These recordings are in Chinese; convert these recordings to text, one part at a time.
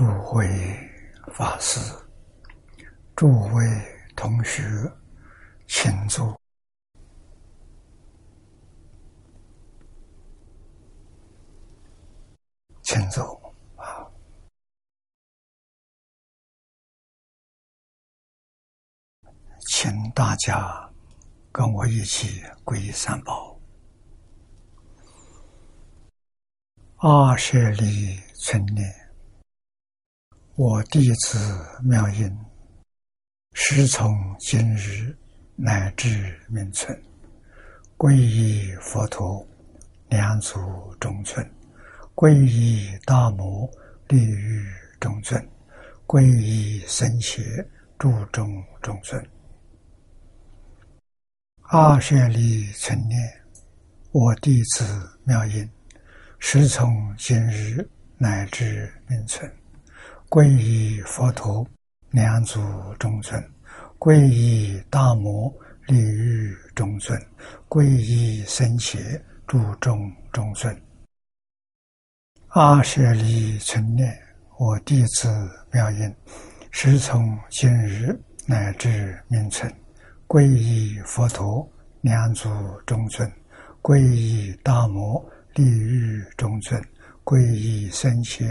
诸位法师、诸位同学，请坐，请坐啊！请大家跟我一起皈依三宝。阿舍利存念。我弟子妙音，师从今日乃至明存，皈依佛陀，两足中尊；皈依大摩，利欲中尊；皈依僧伽，注中中尊。阿舍利存念，我弟子妙音，师从今日乃至明存。皈依佛陀，两足中尊；皈依大摩，利欲中尊；皈依僧伽，注中中尊。阿舍利存念，我弟子妙音，师从今日乃至明存，皈依佛陀，两足中尊；皈依大摩，利欲中尊；皈依僧伽。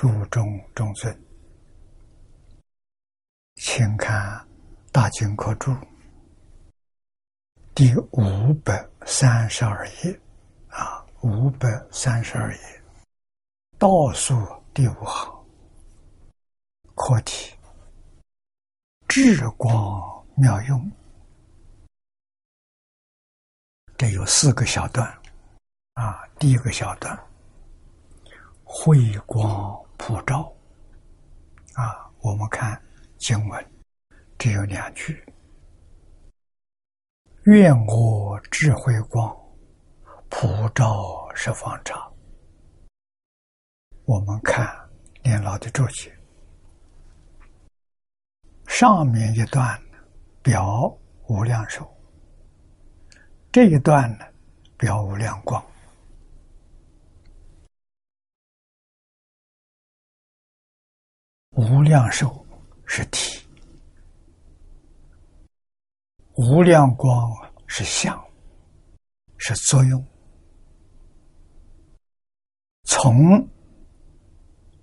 注中中尊，请看《大经科注》第五百三十二页，啊，五百三十二页。倒数第五行，课题：智光妙用。这有四个小段，啊，第一个小段，慧光。普照啊！我们看经文，只有两句：“愿我智慧光普照十方刹。”我们看念老的注解，上面一段表无量寿，这一段呢表无量光。无量寿是体，无量光是相，是作用。从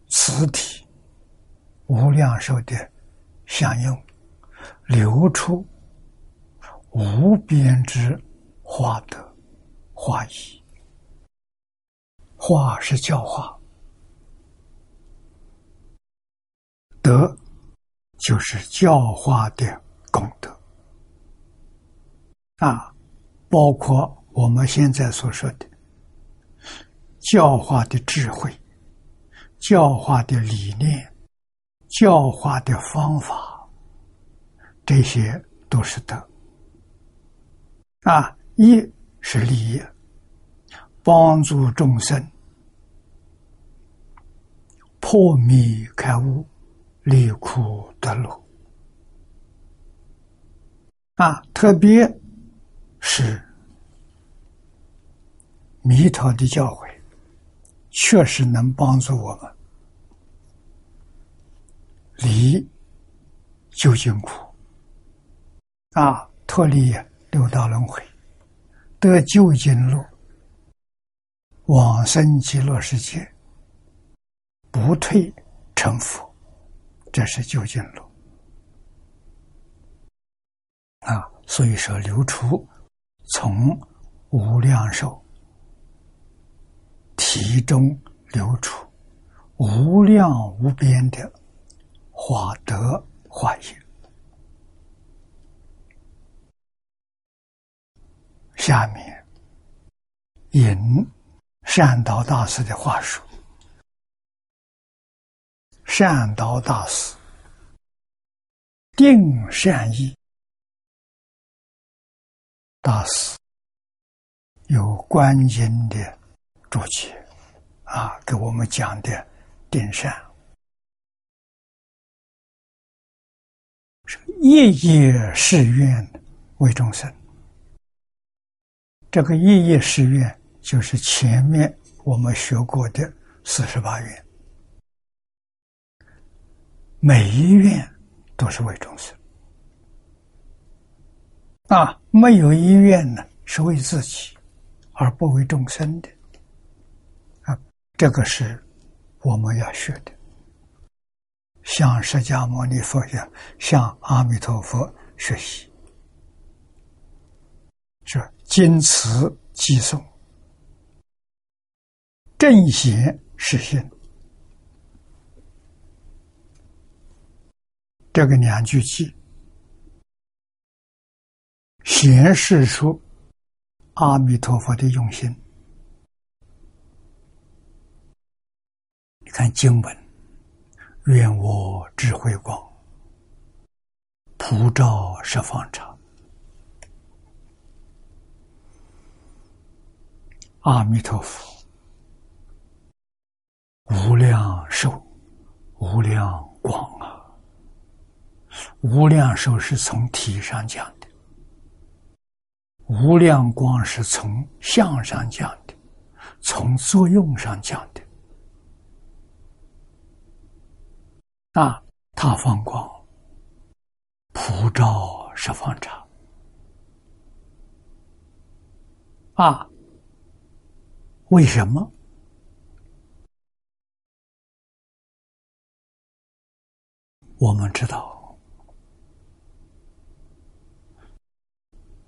此体无量寿的相应流出无边之化德化义，化是教化。德就是教化的功德啊，包括我们现在所说的教化的智慧、教化的理念、教化的方法，这些都是德啊。一是利益，帮助众生破迷开悟。离苦得乐。啊！特别是弥陀的教诲，确实能帮助我们。离究竟苦。啊，脱离六道轮回，得究竟路，往生极乐世界，不退成佛。这是究竟路啊！所以说，流出从无量寿体中流出无量无边的化德化业。下面引善导大师的话说。善导大师定善意，大师有观音的注解啊，给我们讲的定善是夜夜誓愿为众生。这个夜夜誓愿就是前面我们学过的四十八愿。每一愿都是为众生。啊，没有一愿呢，是为自己，而不为众生的。啊，这个是我们要学的，向释迦牟尼佛学，向阿弥陀佛学习，是经此寄诵，正邪实现。这个两句偈。显示出阿弥陀佛的用心。你看经文，愿我智慧光普照十方刹，阿弥陀佛无量寿、无量光啊！无量寿是从体上讲的。无量光是从相上讲的，从作用上讲的。啊，他放光，普照十方刹。啊，为什么？我们知道，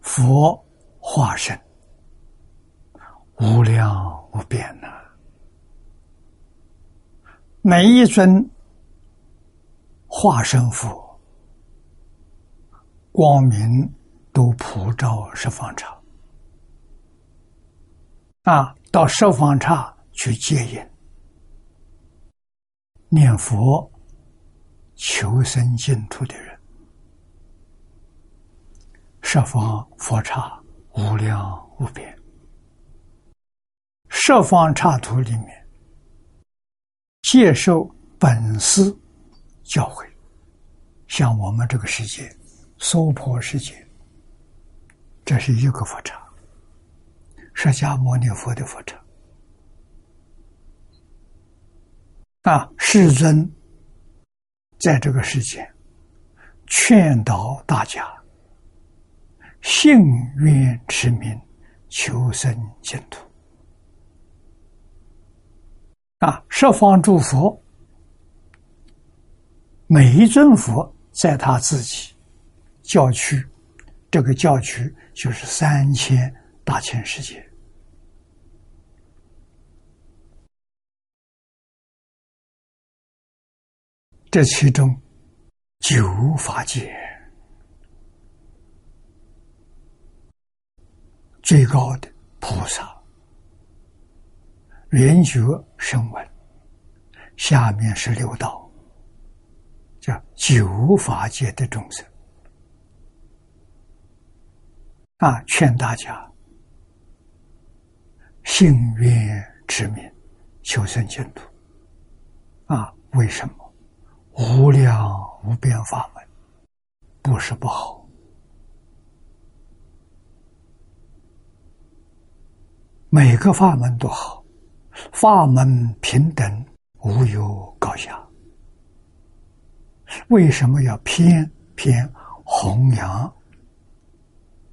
佛。化身。无量无边呐，每一尊化身佛光明都普照十方刹。啊，到十方刹去接引。念佛求生净土的人，十方佛刹。无量无边，十方刹土里面接受本师教诲，像我们这个世界娑婆世界，这是一个佛刹，释迦牟尼佛的佛刹啊，世尊在这个世界劝导大家。幸愿持名，求生净土。啊，十方诸佛，每一尊佛在他自己教区，这个教区就是三千大千世界。这其中九法界。最高的菩萨，圆觉声闻，下面是六道，叫九法界的众生啊！劝大家信愿持名，求生净土啊！为什么？无量无边法门不是不好。每个法门都好，法门平等，无有高下。为什么要偏偏弘扬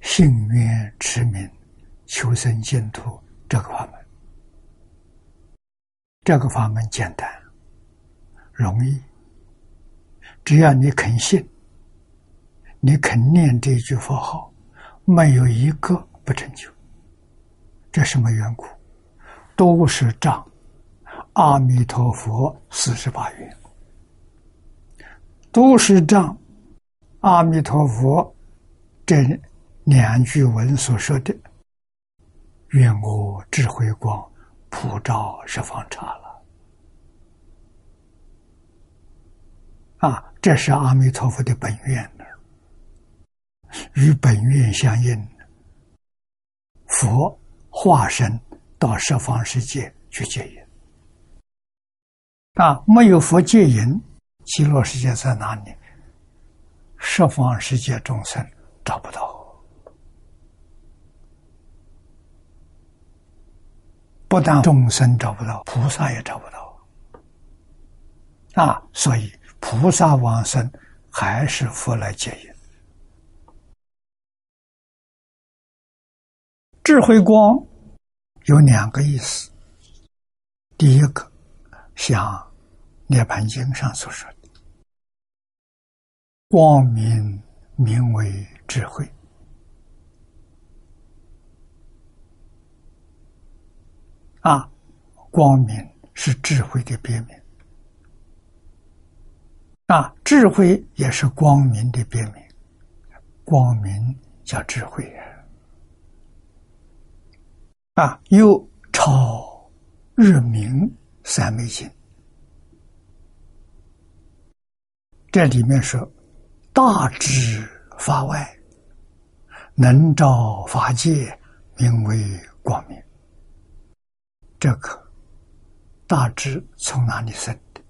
信愿持名、求生净土这个法门？这个法门简单、容易，只要你肯信，你肯念这句佛号，没有一个不成就。这什么缘故？都是仗阿弥陀佛四十八愿，都是仗阿弥陀佛这两句文所说的“愿我智慧光普照十方刹”了。啊，这是阿弥陀佛的本愿呢，与本愿相应，佛。化身到十方世界去戒引啊！没有佛戒引，极乐世界在哪里？十方世界众生找不到，不但众生找不到，菩萨也找不到啊！所以菩萨往生还是佛来接引。智慧光有两个意思，第一个像《涅盘经》上所说的，光明名为智慧。啊，光明是智慧的别名。啊，智慧也是光明的别名。光明叫智慧啊，啊又超日明三昧经。这里面说，大智法外，能照法界，名为光明。这个大智从哪里生的？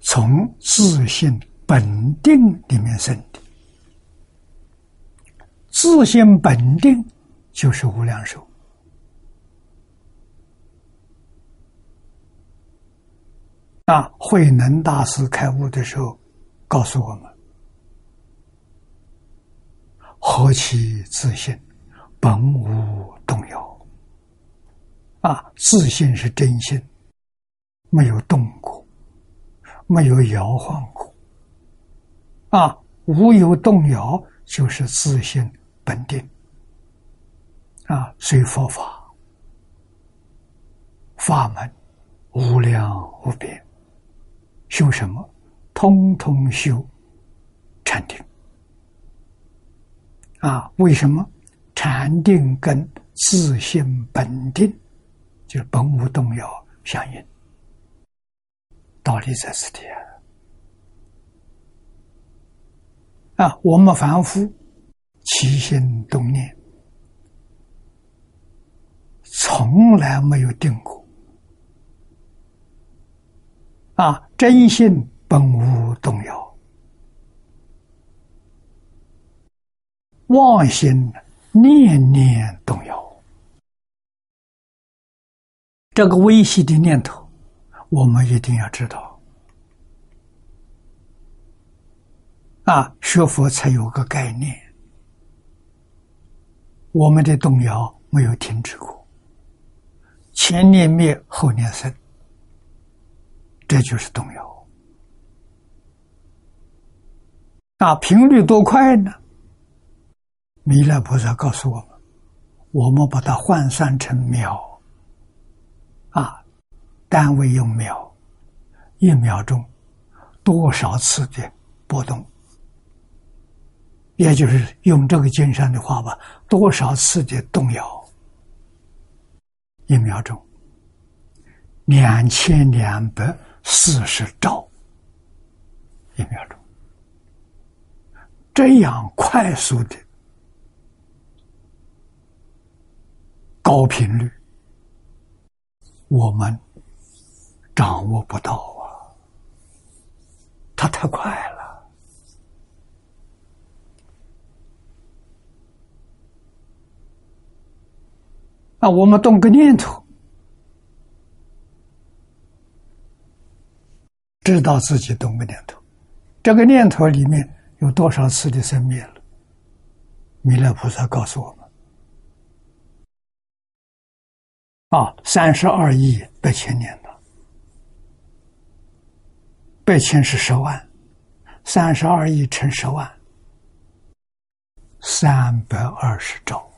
从自信本定里面生。自信本定就是无量寿。那，慧能大师开悟的时候，告诉我们。何其自信，本无动摇。啊，自信是真心，没有动过，没有摇晃过。啊，无有动摇，就是自信本定。啊，随佛法，法门无量无边，修什么？通通修禅定。啊，为什么禅定跟自性本定，就是本无动摇相应？道理在此地啊！啊，我们凡夫起心动念，从来没有定过。啊，真心本无动摇。妄心念念动摇，这个微细的念头，我们一定要知道。啊，学佛才有个概念。我们的动摇没有停止过，前念灭，后念生，这就是动摇。那，频率多快呢？弥勒菩萨告诉我们：“我们把它换算成秒，啊，单位用秒，一秒钟多少次的波动？也就是用这个金山的话吧，多少次的动摇？一秒钟两千两百四十兆，一秒钟这样快速的。”高频率，我们掌握不到啊！它太快了。啊，我们动个念头，知道自己动个念头，这个念头里面有多少次的生灭了？弥勒菩萨告诉我们。啊，三十二亿八千年的，八千是十万，三十二亿乘十万，三百二十兆，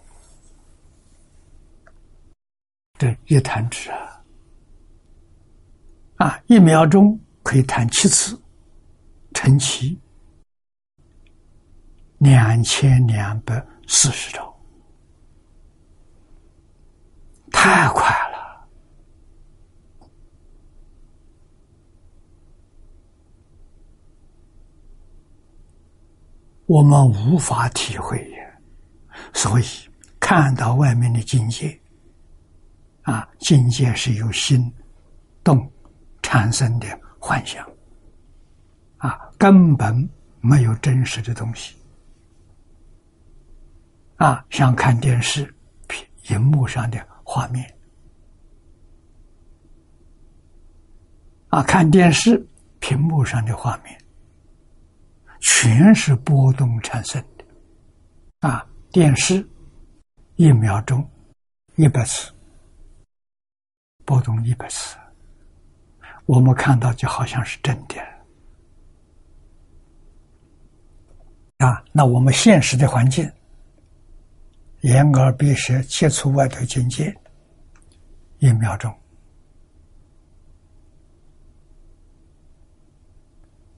这一弹指啊，啊，一秒钟可以弹七次，乘七，两千两百四十兆。太快了，我们无法体会。所以看到外面的境界，啊，境界是由心动产生的幻想，啊，根本没有真实的东西，啊，像看电视屏幕上的。画面啊，看电视屏幕上的画面，全是波动产生的。啊，电视一秒钟一百次波动，一百次，我们看到就好像是真的。啊，那我们现实的环境，眼耳鼻舌接触外头境界，一秒钟。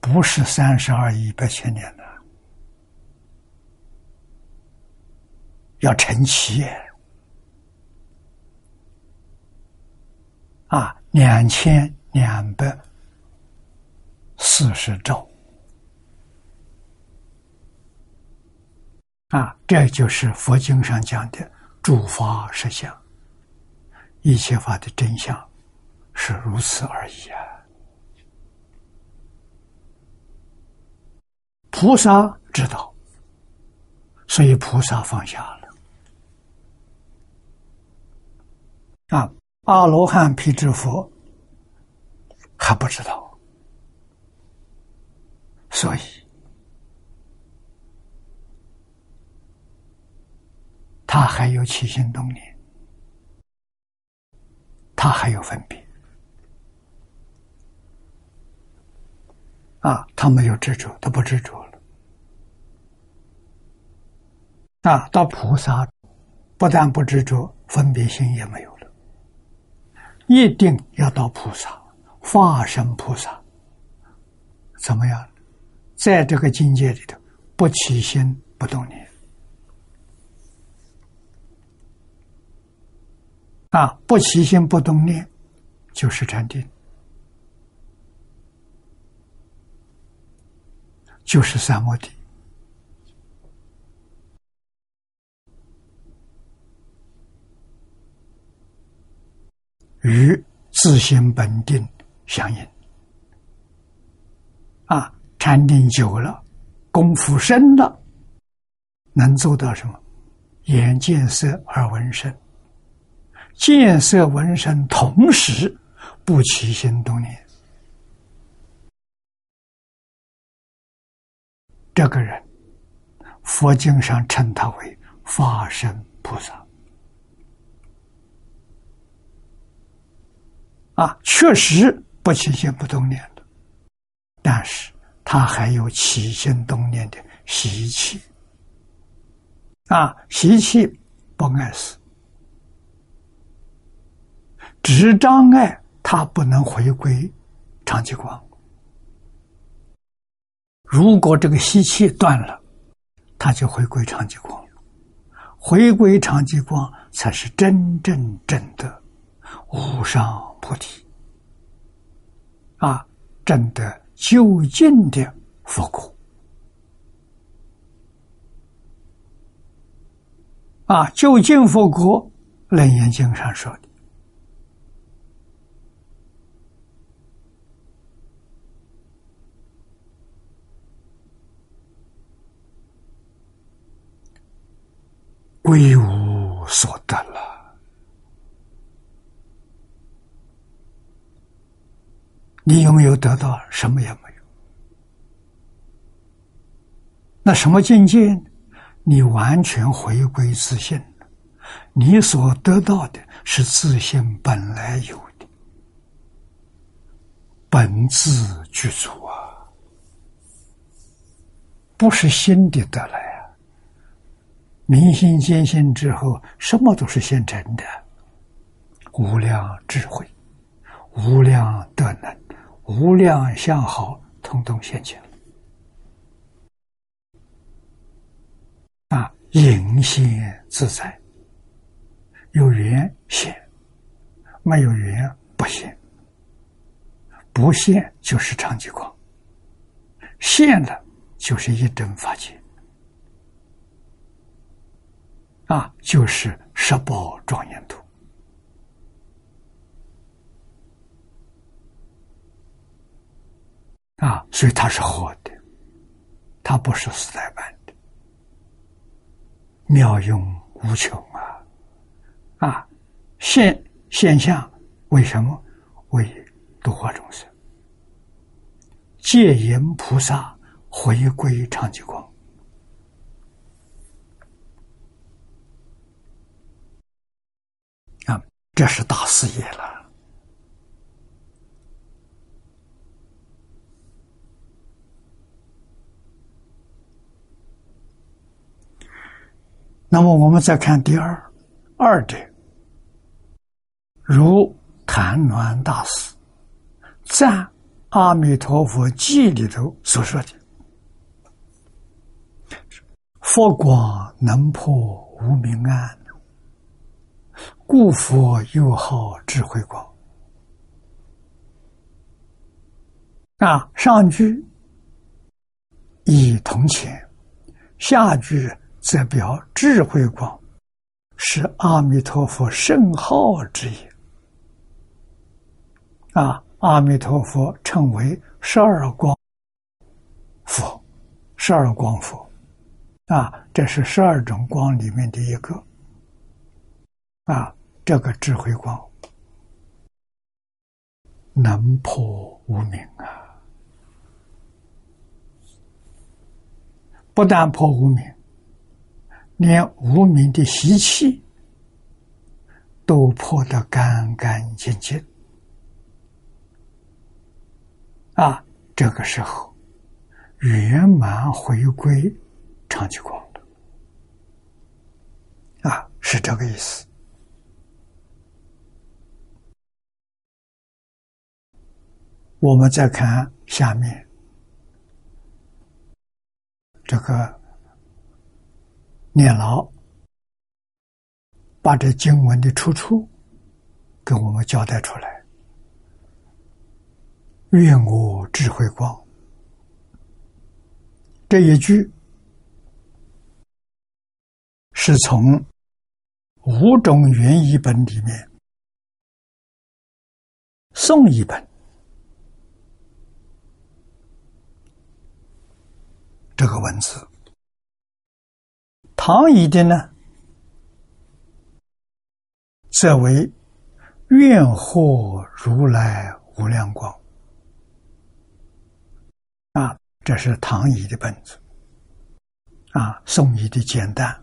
不是三十二亿八千年的，要成七啊，两千两百四十兆啊，这就是佛经上讲的诸法实相，一切法的真相是如此而已啊。菩萨知道，所以菩萨放下了。啊，阿罗汉、辟支佛还不知道，所以他还有起心动念，他还有分别。啊，他没有执着，他不执着了。啊，到菩萨，不但不执着，分别心也没有。一定要到菩萨，化身菩萨，怎么样？在这个境界里头，不起心不动念。啊，不起心不动念，就是禅定。就是三摩地，与自性本定相应。啊，禅定久了，功夫深了，能做到什么？眼见色，耳闻声，见色闻声，同时不起心动念。这个人，佛经上称他为法身菩萨。啊，确实不起心不动念的，但是他还有起心动念的习气。啊，习气不碍事，只障碍他不能回归长寂光。如果这个吸气断了，他就回归长寂光，回归长寂光才是真正正的无上菩提。啊，真的究竟的佛果。啊，究竟佛果，楞严经上说的。归无所得了，你有没有得到？什么也没有。那什么境界？你完全回归自信，你所得到的是自信本来有的，本自具足啊，不是新的得来啊。明心见性之后，什么都是现成的，无量智慧、无量德能、无量相好，通通现前。啊，隐现自在，有缘现，没有缘不现，不现就是长寂光，现了就是一真法界。啊，就是十宝庄严图啊，所以它是活的，它不是四代版的，妙用无穷啊！啊，现现象为什么为度化众生？戒引菩萨回归长吉光。啊，这是大事业了。那么我们再看第二二者，如谭鸾大师赞《阿弥陀佛记》里头所说的：“佛光能破无明暗，故佛又号智慧光。”啊，上句以铜钱，下句。则表智慧光是阿弥陀佛圣号之一啊！阿弥陀佛称为十二光佛，十二光佛啊，这是十二种光里面的一个啊。这个智慧光能破无明啊，不但破无明。连无名的习气都破得干干净净啊！这个时候圆满回归长期光了啊，是这个意思。我们再看下面这个。念牢把这经文的出处给我们交代出来。愿我智慧光这一句是从五种原译本里面送一本这个文字。唐译的呢，则为“愿获如来无量光”。啊，这是唐译的本子。啊，宋译的简单，“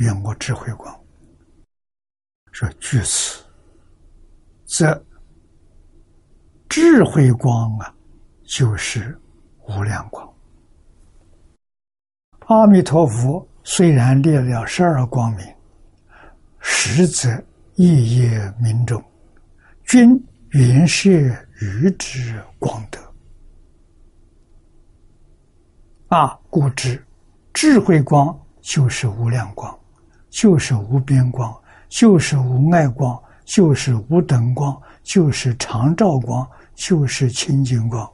愿我智慧光”。说据此，则智慧光啊，就是无量光。阿弥陀佛。虽然列了十二光明，实则夜夜明中，均原是愚之光德。啊，故知智慧光就是无量光，就是无边光，就是无碍光，就是无等光，就是常照光，就是清净光。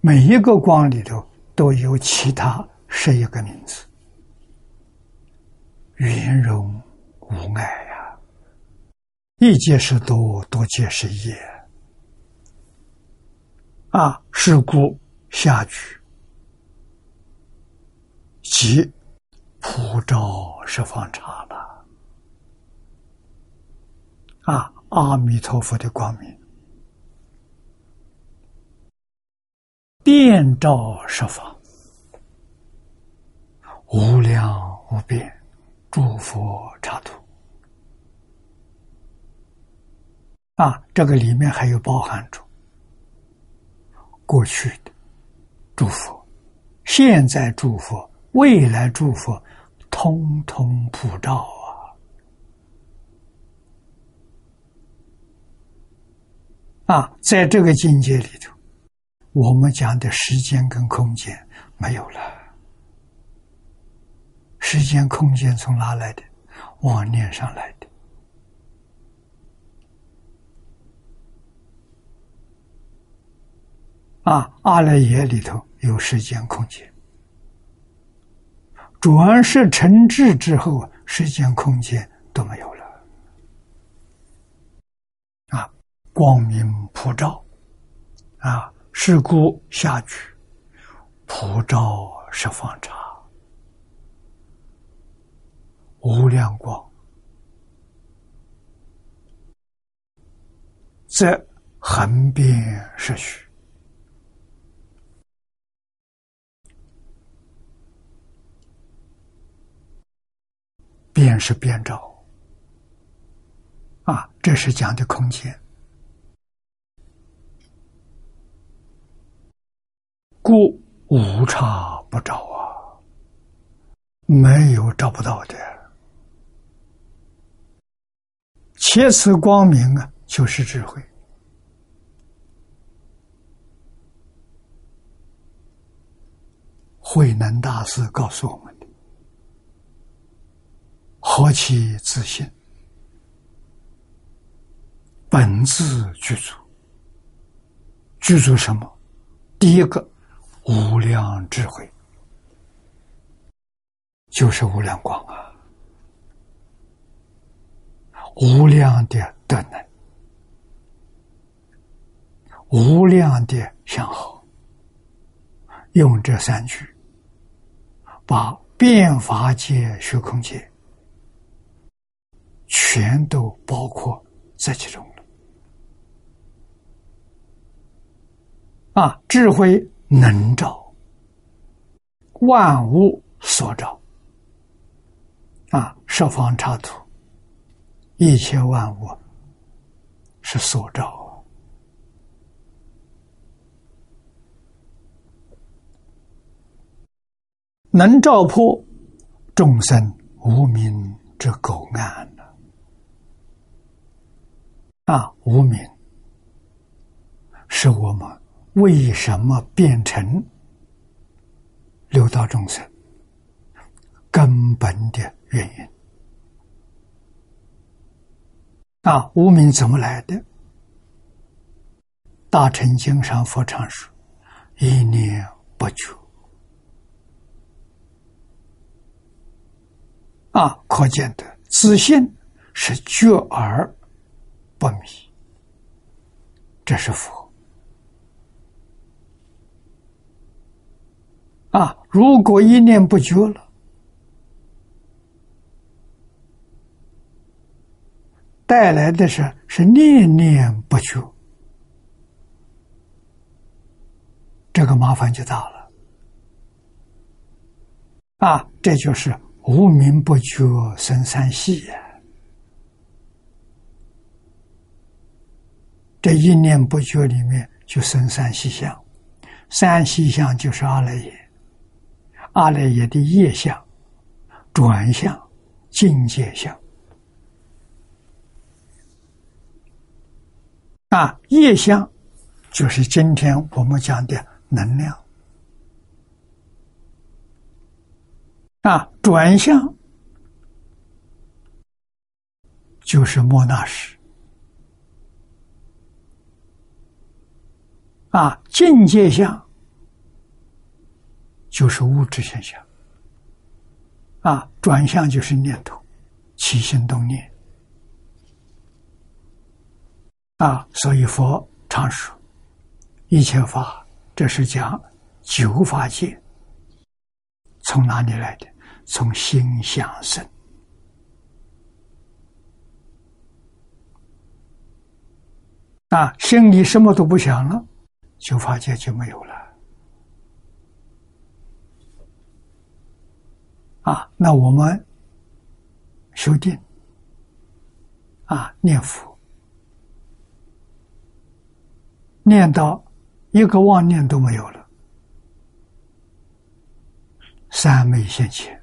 每一个光里头都有其他。是一个名字，圆融无碍呀，一界是多，多界是一。啊，是故下句即普照十方刹了。啊，阿弥陀佛的光明，遍照十方。无量无边诸佛刹土啊，这个里面还有包含着过去的祝福、现在祝福、未来祝福，通通普照啊！啊，在这个境界里头，我们讲的时间跟空间没有了。时间、空间从哪来的？妄念上来的。啊，阿赖耶里头有时间、空间，转世成智之后，时间、空间都没有了。啊，光明普照，啊，是故下句普照十方刹。无量光，则横遍世虚。便是遍照，啊，这是讲的空间。故无差不找啊，没有找不到的。切此光明啊，就是智慧。慧能大师告诉我们的：何其自信！本自具足，具足什么？第一个，无量智慧，就是无量光啊，无量的德能，无量的相好。用这三句，把变法界、虚空界全都包括在其中。啊，智慧能照，万物所照。啊，十方刹土，一切万物是所照，能照破众生无明之垢暗啊，无明是我们。为什么变成六道众生？根本的原因啊，无名怎么来的？大乘经上佛常说：“一念不觉。”啊，可见的自信是觉而不迷，这是佛。啊！如果一念不觉了，带来的是是念念不觉，这个麻烦就大了。啊，这就是无名不觉生三系呀！这一念不觉里面就生三细相，三细相就是阿赖耶。阿赖耶的业相、转向、境界相啊，业相就是今天我们讲的能量。啊，转向就是莫那识啊，境界相。就是物质现象，啊，转向就是念头，起心动念，啊，所以佛常说，一切法，这是讲九法界，从哪里来的？从心想生，啊，心里什么都不想了，九法界就没有了。啊，那我们修定啊，念佛，念到一个妄念都没有了，三昧现前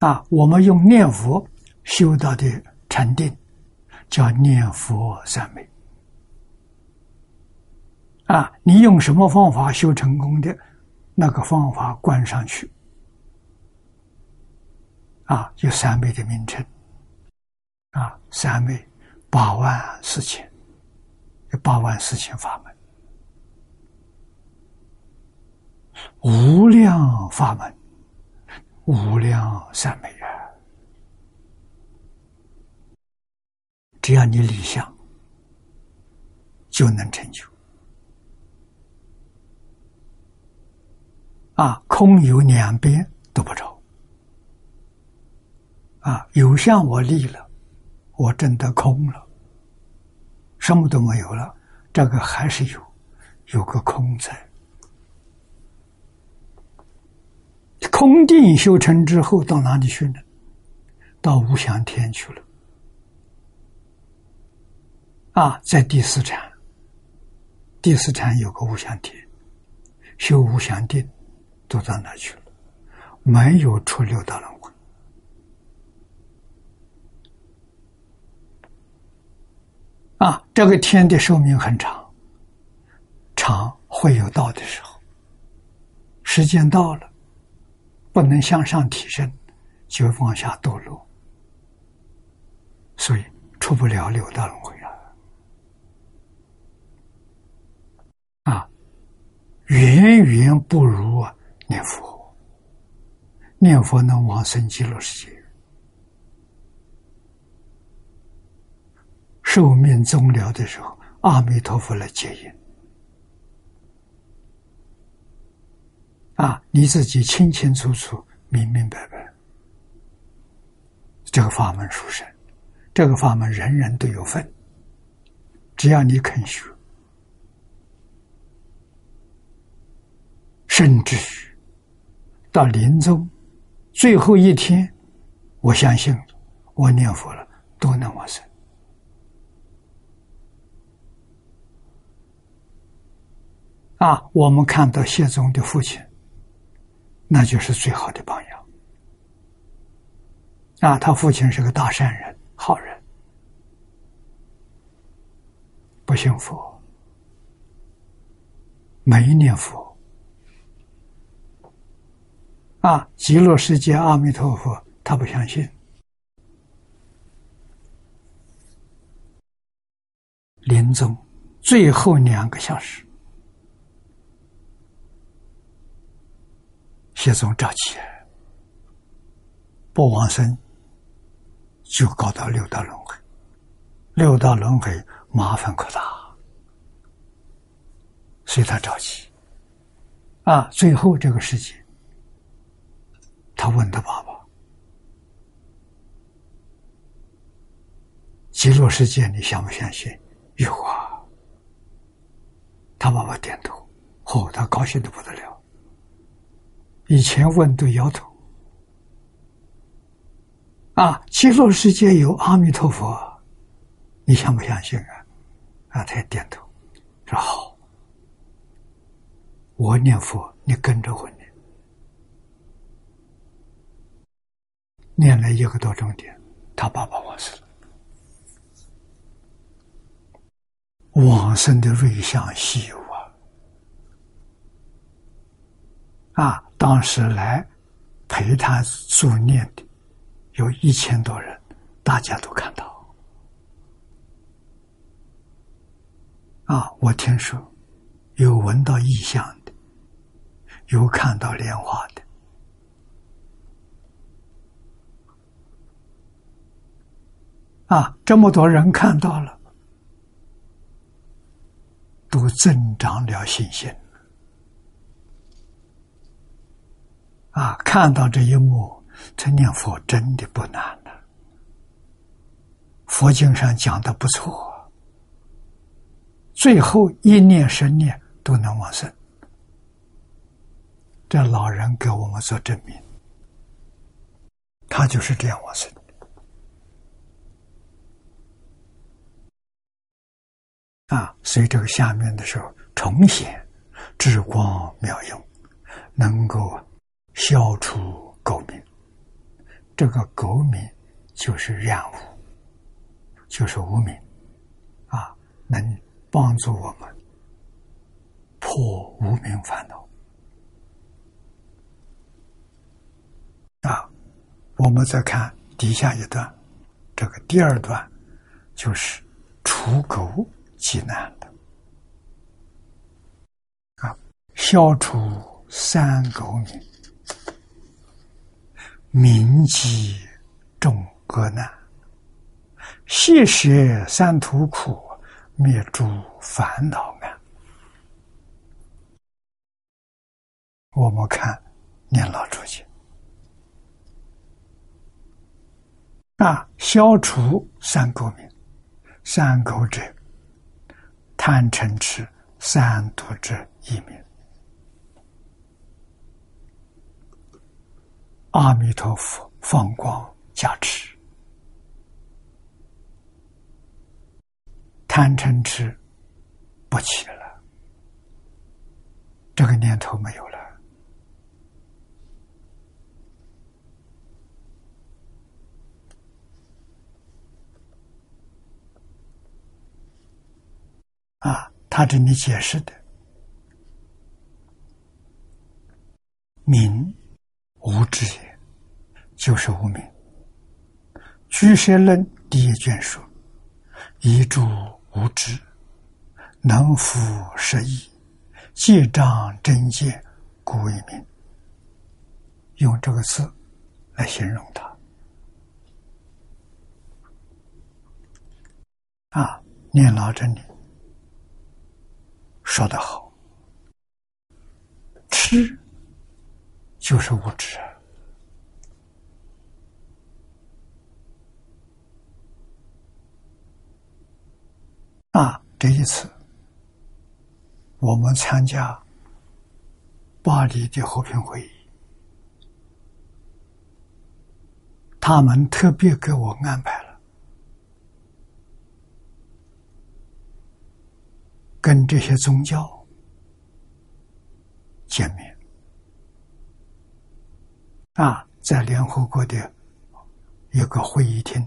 啊，我们用念佛修到的禅定，叫念佛三昧啊。你用什么方法修成功的？那个方法关上去，啊，有三昧的名称，啊，三昧八万四千，有八万四千法门，无量法门，无量三昧啊！只要你理想，就能成就。啊，空有两边都不着。啊，有相我立了，我真的空了，什么都没有了，这个还是有，有个空在，空定修成之后，到哪里去呢？到无想天去了。啊，在第四禅，第四禅有个无想天，修无想定，都到哪去了，没有出六道轮回。啊，这个天的寿命很长，长会有到的时候，时间到了，不能向上提升，就往下堕落，所以出不了六道轮回啊！啊，远远不如啊念佛，念佛能往生极乐世界。寿命终了的时候，阿弥陀佛来接引。啊，你自己清清楚楚、明明白白，这个法门殊胜，这个法门人人都有份，只要你肯学，甚至到临终最后一天，我相信我念佛了，都能往生。啊，我们看到谢宗的父亲，那就是最好的榜样。啊，他父亲是个大善人、好人，不信佛，没念佛。啊，极乐世界阿弥陀佛，他不相信。临终最后两个小时。这种着急，不往生，就搞到六道轮回。六道轮回麻烦可大，所以他着急。啊，最后这个世界，他问他爸爸：“极乐世界，你相不相信？”有啊。他爸爸点头，哦，他高兴的不得了。以前问都摇头，啊，极乐世界有阿弥陀佛，你相不相信啊？啊，他也点头，说好，我念佛，你跟着我念，念了一个多钟点，他爸爸往生了，往生的瑞相稀有啊，当时来陪他助念的有一千多人，大家都看到。啊，我听说有闻到异象的，有看到莲花的。啊，这么多人看到了，都增长了信心。啊，看到这一幕，这念佛真的不难了。佛经上讲的不错，最后一念神念都能往生。这老人给我们做证明，他就是这样往生。啊，所以这个下面的时候重显智光妙用，能够。消除垢名，这个垢名就是染污，就是无名，啊，能帮助我们破无名烦恼。啊，我们再看底下一段，这个第二段就是除垢极难的，啊，消除三垢名。铭记众恶难，细舍三途苦，灭诸烦恼难。我们看念老注解啊，消除三垢名，三垢者，贪嗔痴三毒者一名。阿弥陀佛放光加持，贪嗔痴不起了，这个念头没有了。啊，他这里解释的“明无知也”，就是无明。居舍论第一卷说：“一诸无知，能复实义，借障真见，故为明。”用这个词来形容他。啊，念老真理。说得好，吃就是无知啊！这一次我们参加巴黎的和平会议，他们特别给我安排了。跟这些宗教见面啊，在联合国的一个会议厅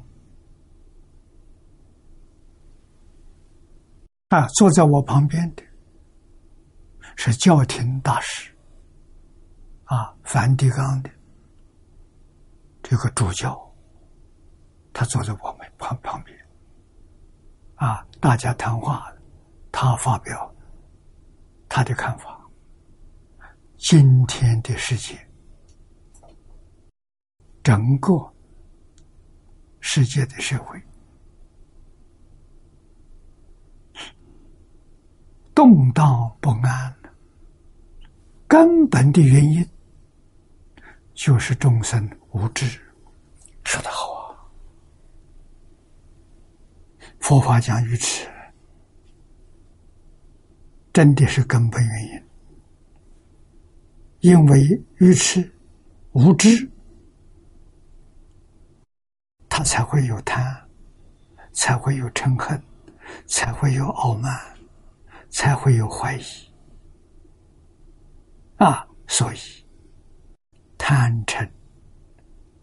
啊，坐在我旁边的是教廷大使啊，梵蒂冈的这个主教，他坐在我们旁旁边啊，大家谈话。他发表他的看法：今天的世界，整个世界的社会动荡不安，根本的原因就是众生无知。说得好啊！佛法讲愚痴。真的是根本原因，因为愚痴、无知，他才会有贪，才会有嗔恨，才会有傲慢，才会有怀疑。啊，所以贪嗔、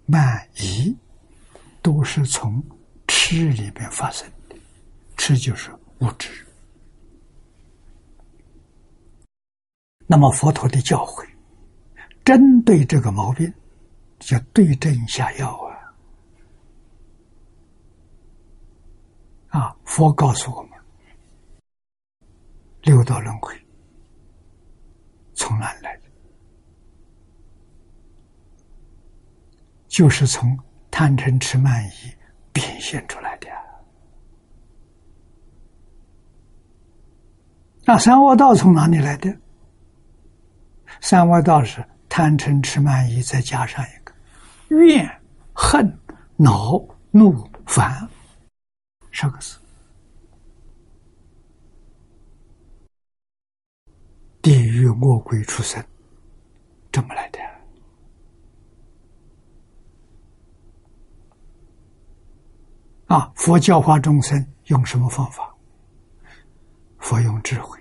慢疑都是从痴里面发生的，痴就是无知。那么佛陀的教诲，针对这个毛病，就对症下药啊！啊，佛告诉我们，六道轮回从哪来的？就是从贪嗔痴慢疑变现出来的。那三恶道从哪里来的？三恶道是贪嗔痴慢疑，再加上一个怨恨恼怒烦，十个字。地狱恶鬼出生，这么来的？啊！佛教化众生用什么方法？佛用智慧。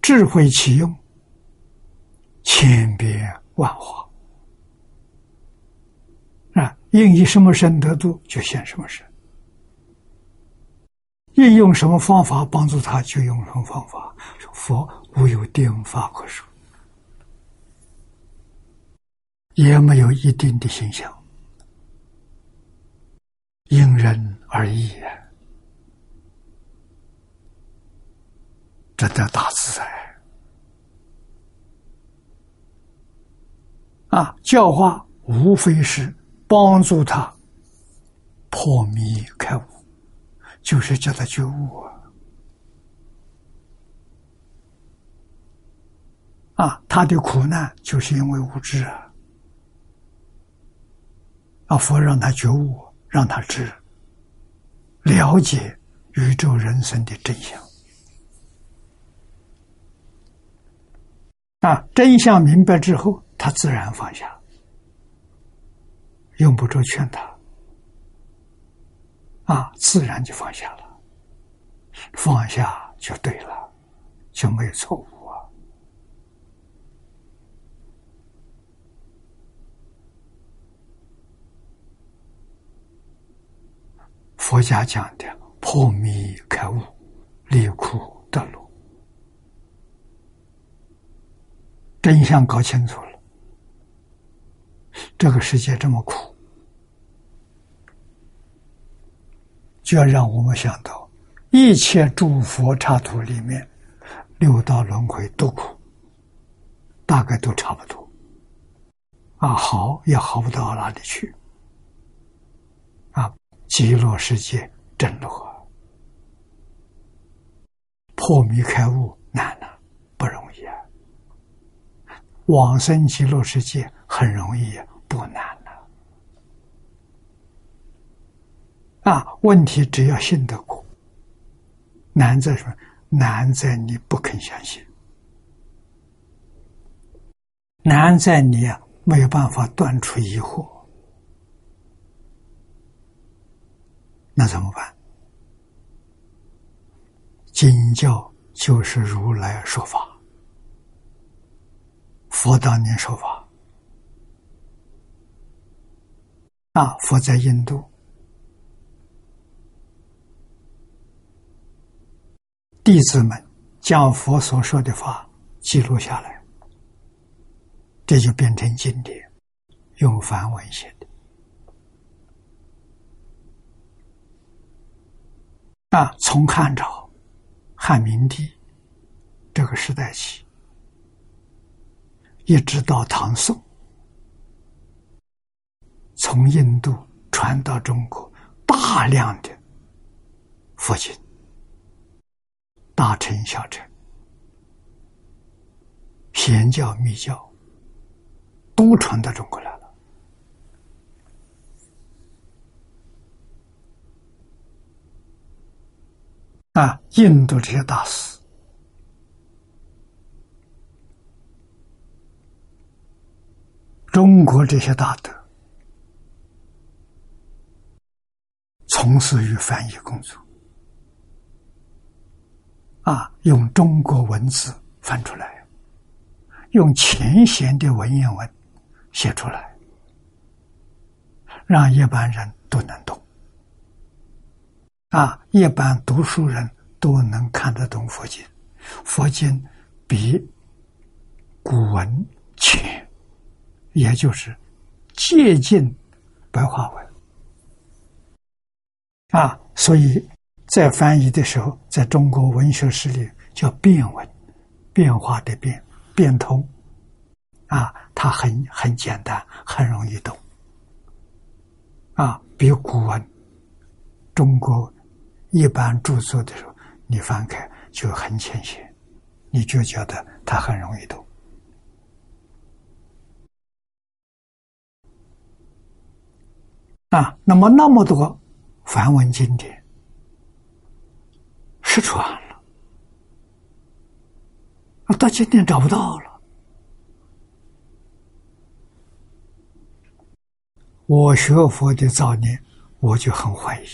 智慧启用，千变万化啊！应以什么身得度，就现什么身；应用什么方法帮助他，就用什么方法。佛无有定法可说，也没有一定的形象，因人而异啊！这叫大自在。啊，教化无非是帮助他破迷开悟，就是叫他觉悟啊！啊，他的苦难就是因为无知啊！啊，佛让他觉悟，让他知，了解宇宙人生的真相。啊，真相明白之后，他自然放下，用不着劝他，啊，自然就放下了，放下就对了，就没有错误啊。佛家讲的破迷开悟，离苦得乐。真相搞清楚了，这个世界这么苦，就要让我们想到，一切诸佛刹土里面，六道轮回都苦，大概都差不多。啊，好也好不到哪里去。啊，极乐世界真乐，破迷开悟难呐，不容易啊。往生极乐世界很容易，不难了。啊，问题只要信得过，难在什么？难在你不肯相信，难在你啊没有办法断除疑惑，那怎么办？经教就是如来说法。佛当年说法啊，佛在印度，弟子们将佛所说的话记录下来，这就变成经典，用梵文写的。啊，从汉朝、汉明帝这个时代起。一直到唐宋，从印度传到中国，大量的佛经，大乘小乘、显教密教，都传到中国来了。啊，印度这些大师。中国这些大德从事于翻译工作，啊，用中国文字翻出来，用浅显的文言文写出来，让一般人都能懂，啊，一般读书人都能看得懂佛经，佛经比古文浅。也就是接近白话文。啊，所以在翻译的时候，在中国文学史里叫变文，变化的变，变通啊，它很很简单，很容易懂啊，比如古文中国一般著作的时候，你翻开就很浅显，你就觉得它很容易懂。啊，那么那么多梵文经典失传了，到今天找不到了。我学佛的早年，我就很怀疑。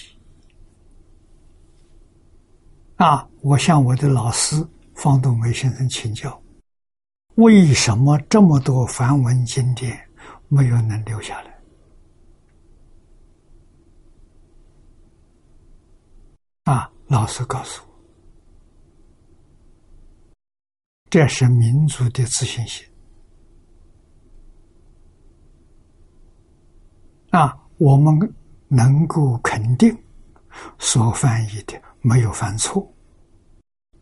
啊，我向我的老师方东梅先生请教，为什么这么多梵文经典没有能留下来？啊！老师告诉我，这是民族的自信心。啊，我们能够肯定，所翻译的没有犯错，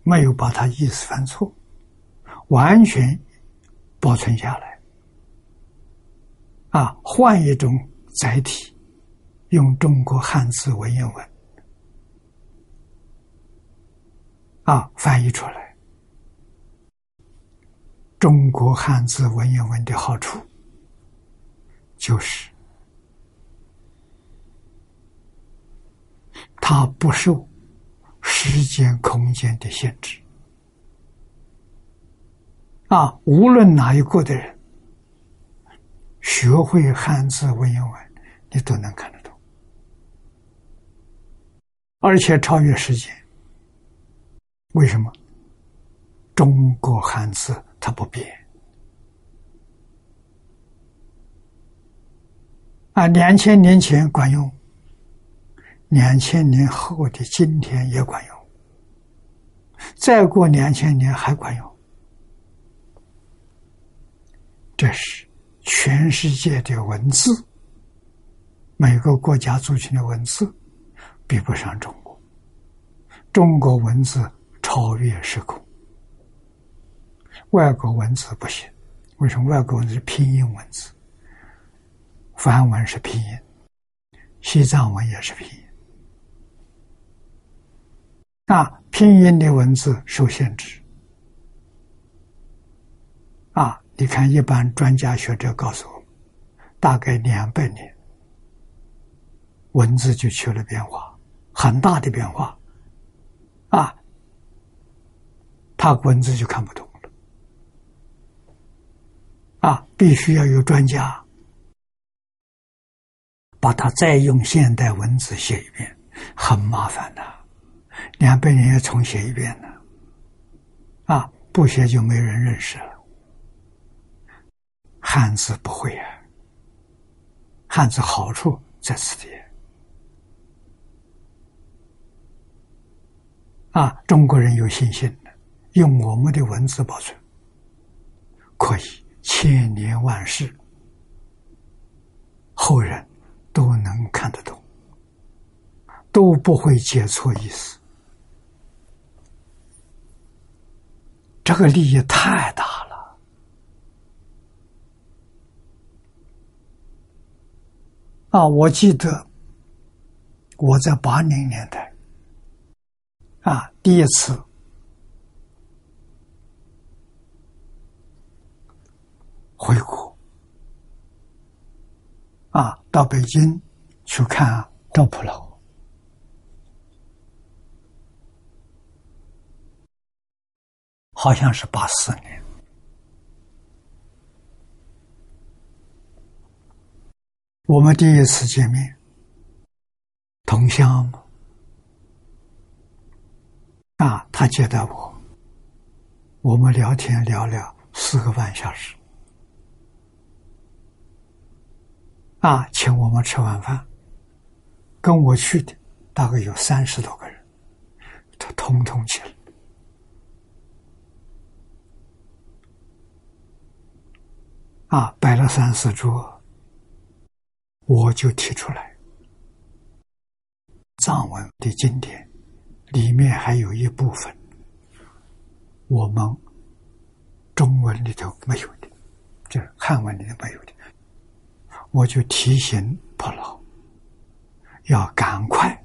没有把它意思犯错，完全保存下来。啊，换一种载体，用中国汉字文言文。啊，翻译出来，中国汉字文言文的好处，就是它不受时间、空间的限制。啊，无论哪一国的人，学会汉字文言文，你都能看得懂，而且超越时间。为什么？中国汉字它不变。啊，两千年前管用，两千年后的今天也管用，再过两千年还管用。这是全世界的文字，每个国家族群的文字比不上中国，中国文字超越时空。外国文字不行，为什么？外国文字是拼音文字，梵文是拼音，西藏文也是拼音。啊，拼音的文字受限制。啊，你看，一般专家学者告诉我，大概两百年，文字就起了变化，很大的变化。啊，他文字就看不懂了。啊，必须要有专家把它再用现代文字写一遍，很麻烦的，两百年要重写一遍呢。啊，不写就没人认识了。汉字不会啊，汉字好处在此地。啊，中国人有信心，用我们的文字保存，可以。千年万世，后人都能看得懂，都不会解错意思。这个利益太大了啊！我记得我在八零年代啊，第一次。回国。啊，到北京去看赵普楼，好像是八四年。我们第一次见面，同乡嘛，啊，他接待我，我们聊天聊了四个半小时。啊，请我们吃晚饭，跟我去的大概有三十多个人，他通通去了。啊，摆了三四桌，我就提出来，藏文的经典里面还有一部分，我们中文里头没有的，就是汉文里头没有的。我就提醒普老，要赶快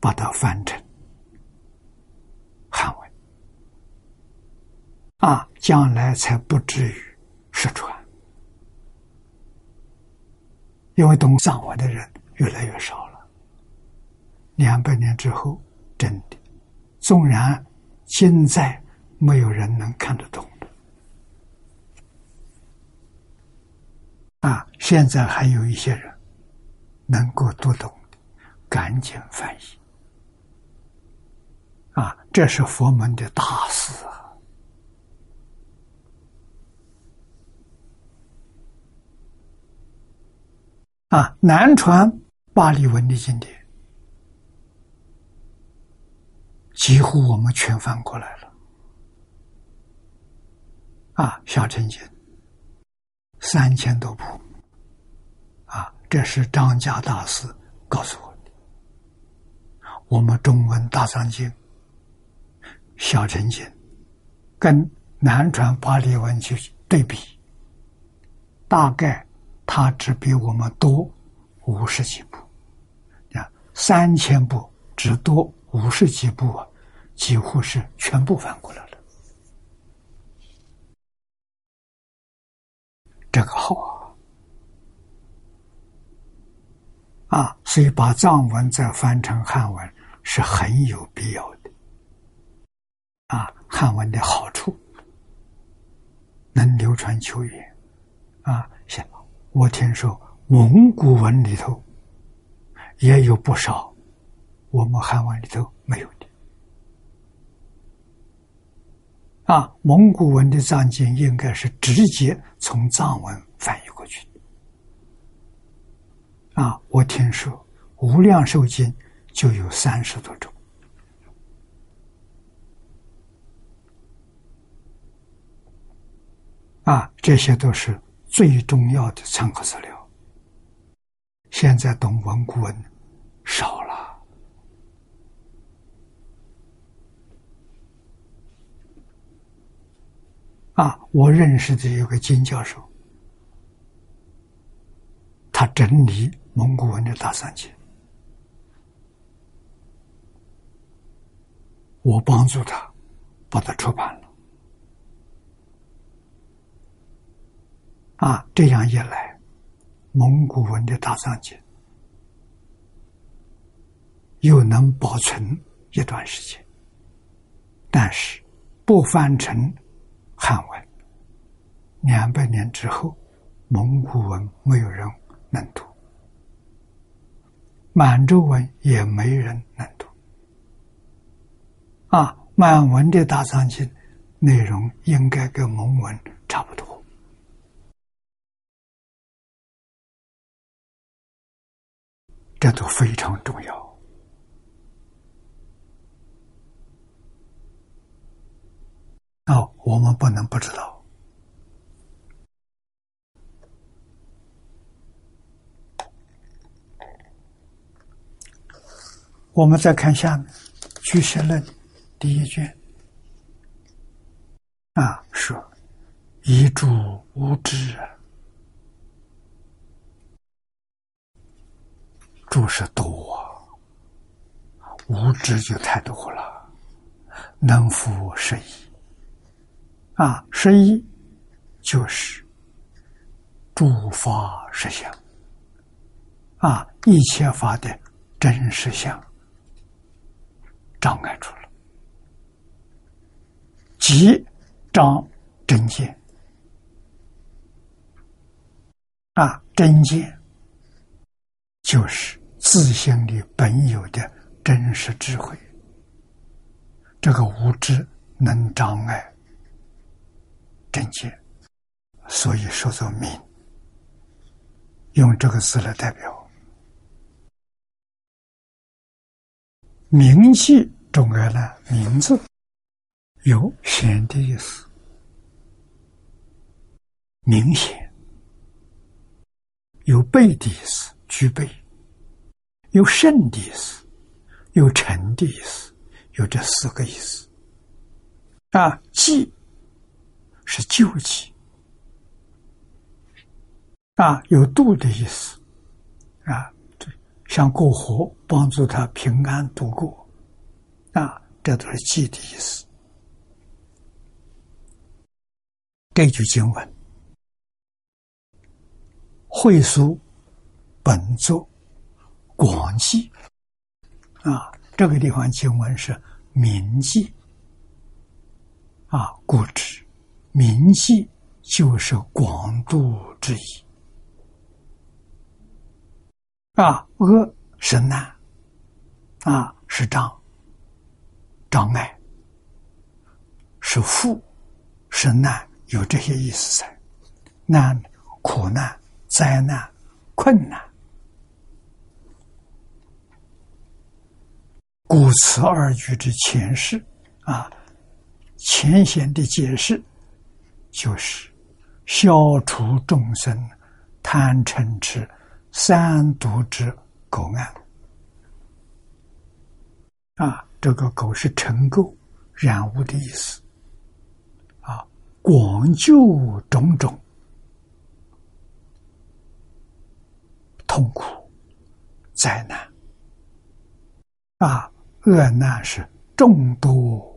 把它翻成汉文啊，将来才不至于失传。因为懂藏文的人越来越少了。两百年之后，真的，纵然现在没有人能看得懂。啊，现在还有一些人能够读懂，赶紧翻译。啊，这是佛门的大事啊！啊，南传巴利文的经典，几乎我们全翻过来了。啊，小乘经。三千多部，啊，这是张家大师告诉我的。我们中文大藏经、小乘经，跟南传巴利文去对比，大概它只比我们多五十几部，啊，三千部只多五十几部啊，几乎是全部翻过来了。这个好啊！啊，所以把藏文再翻成汉文是很有必要的。啊，汉文的好处能流传久远啊。像我听说蒙古文里头也有不少我们汉文里头没有啊。蒙古文的藏经应该是直接从藏文翻译过去的啊。我听说《无量寿经》就有三十多种。啊，这些都是最重要的参考资料。现在懂蒙古文少了。啊，我认识的有个金教授，他整理蒙古文的大藏经，我帮助他把它出版了。啊，这样一来，蒙古文的大藏经又能保存一段时间，但是不翻成汉文，两百年之后，蒙古文没有人能读，满洲文也没人能读。啊，满文的大藏经内容应该跟蒙文差不多。这都非常重要哦，我们不能不知道。我们再看下面《居士论》第一卷啊，说遗诸无知。注释多，无知就太多了。能服十一啊，十一就是诸法实相啊，一切法的真实相障碍住了，即障真见啊，真见就是。自性里本有的真实智慧，这个无知能障碍真见，所以说作明。用这个字来代表，名气中间呢，名字有显的意思，明显有备的意思，具备。有圣的意思，有成的意思，有这四个意思。啊，济是救济，啊，有度的意思，啊，像过河帮助他平安度过，啊，这都是济的意思。这句经文，会书本作。广记啊，这个地方经文是铭记啊，故知铭记就是广度之意啊。恶是难啊，是障障碍，是负是难，有这些意思在难、苦难、灾难、困难。故此二句之前释，啊，浅显的解释，就是消除众生贪嗔痴三毒之垢案。啊，这个垢是尘垢、染污的意思。啊，广救种种痛苦、灾难。啊。恶难是众多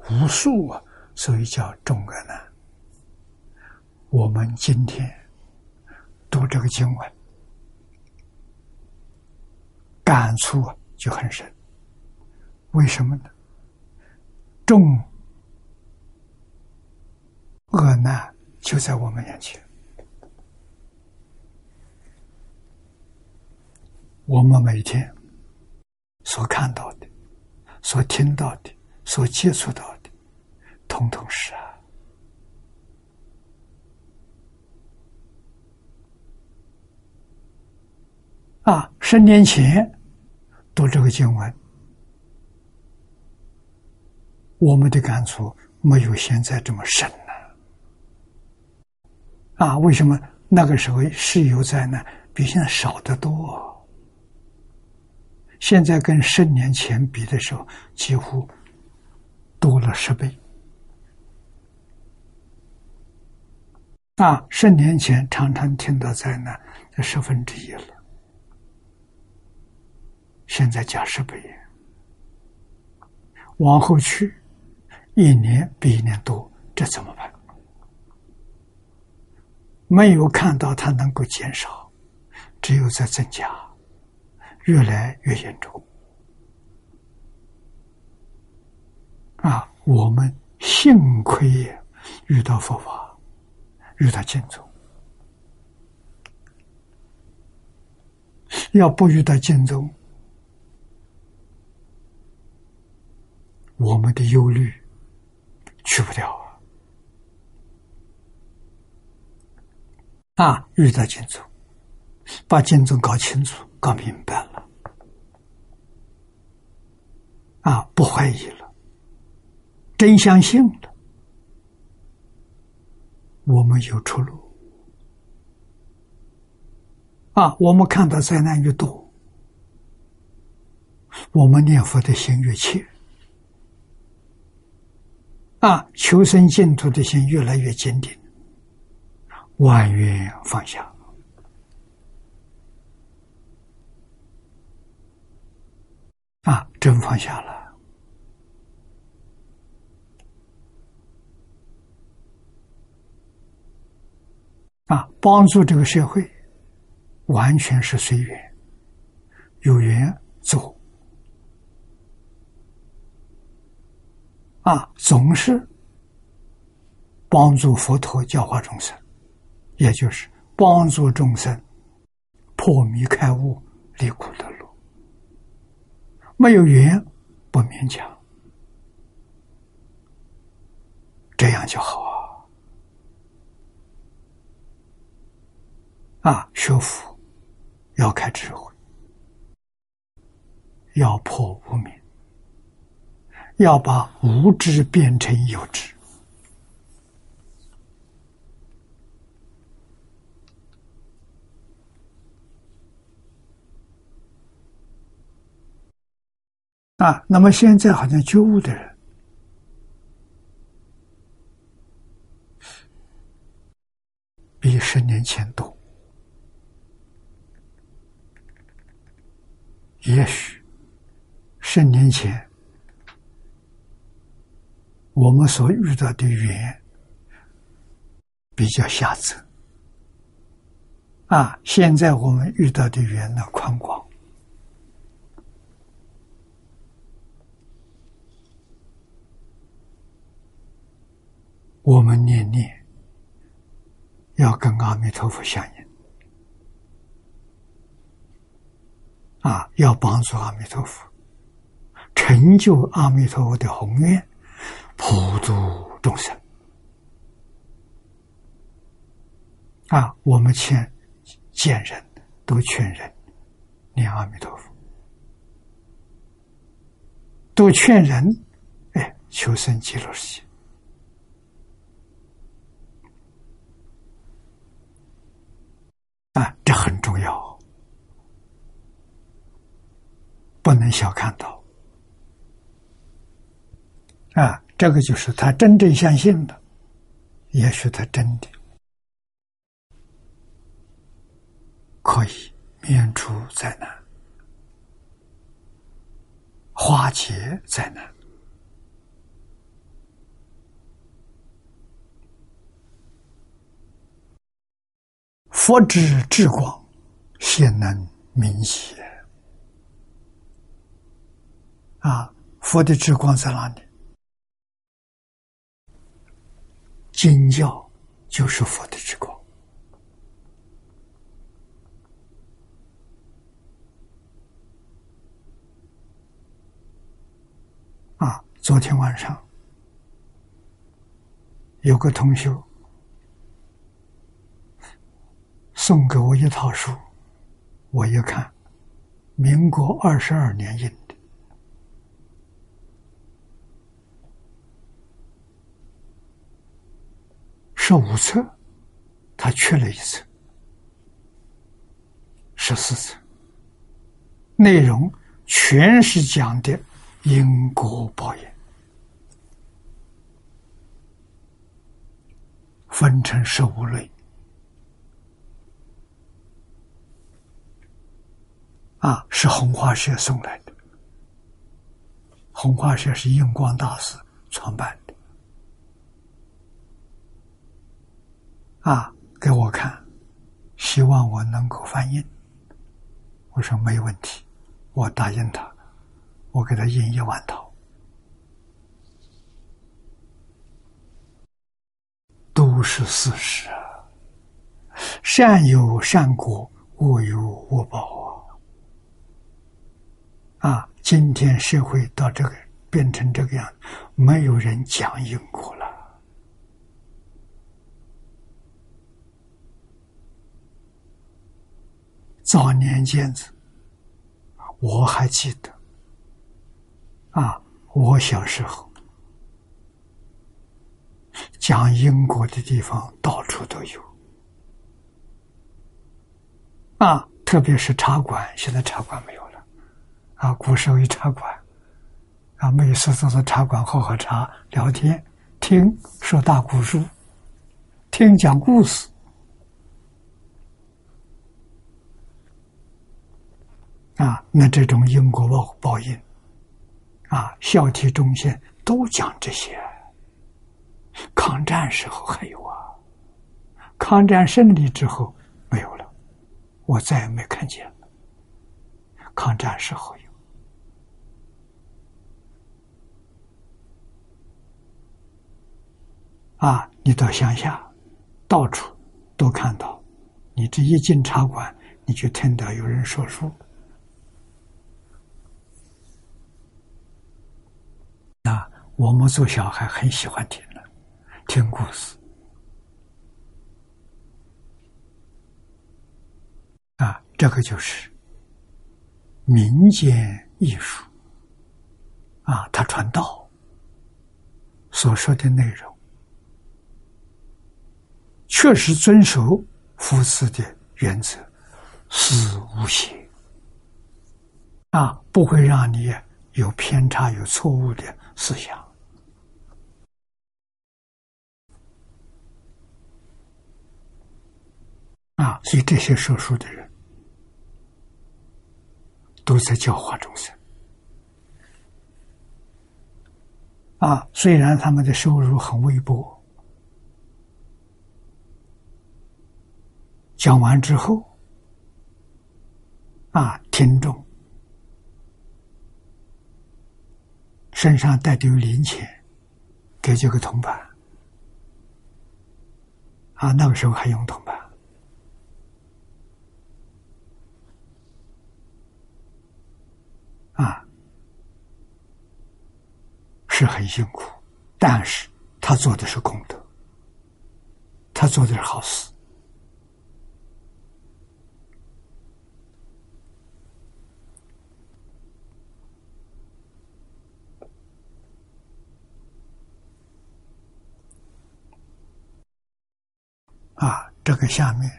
无数啊，所以叫众恶难。我们今天读这个经文，感触就很深。为什么呢？众恶难就在我们眼前。我们每天所看到的、所听到的、所接触到的，统统是啊。啊，十年前读这个经文，我们的感触没有现在这么深了。啊，为什么那个时候是有灾难比现在少得多？现在跟十年前比的时候，几乎多了十倍。啊，十年前常常听到灾难，就十分之一了。现在加十倍，往后去，一年比一年多，这怎么办？没有看到它能够减少，只有在增加，越来越严重。啊，我们幸亏遇到佛法，遇到净宗，要不遇到净宗。我们的忧虑去不掉啊！啊，遇到净宗，把净宗搞清楚、搞明白了，啊，不怀疑了，真相信了，我们有出路。啊，我们看到灾难越多，我们念佛的心越切。啊，求生净土的心越来越坚定，万缘放下。啊，真放下了。啊，帮助这个社会，完全是随缘，有缘做。啊，总是帮助佛陀教化众生，也就是帮助众生破迷开悟、离苦得乐。没有缘，不勉强，这样就好啊！啊，学佛要开智慧，要破无明。要把无知变成有知啊！那么现在好像觉悟的人比十年前多，也许十年前。我们所遇到的缘比较狭窄，啊，现在我们遇到的缘呢宽广，我们念念要跟阿弥陀佛相应，啊，要帮助阿弥陀佛成就阿弥陀佛的宏愿。普度众生啊！我们劝见人都劝人念阿弥陀佛，都劝人哎求生极乐世界啊！这很重要，不能小看到啊！这个就是他真正相信的，也许他真的可以免除灾难，化解灾难。佛之智光，显能明显。啊，佛的智光在哪里？经教就是佛的之光。啊，昨天晚上有个同学送给我一套书，我一看，民国二十二年印。十五册，他缺了一册，十四册，内容全是讲的因果报应，分成十五类。啊，是红花社送来的，红花社是印光大师创办的。啊，给我看，希望我能够翻印。我说没问题，我答应他，我给他印一万套，都是事实。善有善果，恶有恶报啊！啊，今天社会到这个变成这个样，没有人讲因果了。早年间子，我还记得，啊，我小时候讲因果的地方到处都有，啊，特别是茶馆，现在茶馆没有了，啊，古时候有茶馆，啊，每次都在茶馆喝喝茶、聊天、听说大古书、听讲故事。啊，那这种因果报报应，啊，孝悌忠信都讲这些。抗战时候还有啊，抗战胜利之后没有了，我再也没看见。抗战时候有，啊，你到乡下，到处都看到，你这一进茶馆，你就听到有人说书。我们做小孩很喜欢听的，听故事。啊，这个就是民间艺术。啊，他传道所说的内容，确实遵守佛寺的原则，是无邪。啊，不会让你有偏差、有错误的思想。啊，所以这些说书的人都在教化众生。啊，虽然他们的收入很微薄，讲完之后，啊，听众身上带点零钱，给这个铜板。啊，那个时候还用铜板。啊，是很辛苦，但是他做的是功德，他做的是好事。啊，这个下面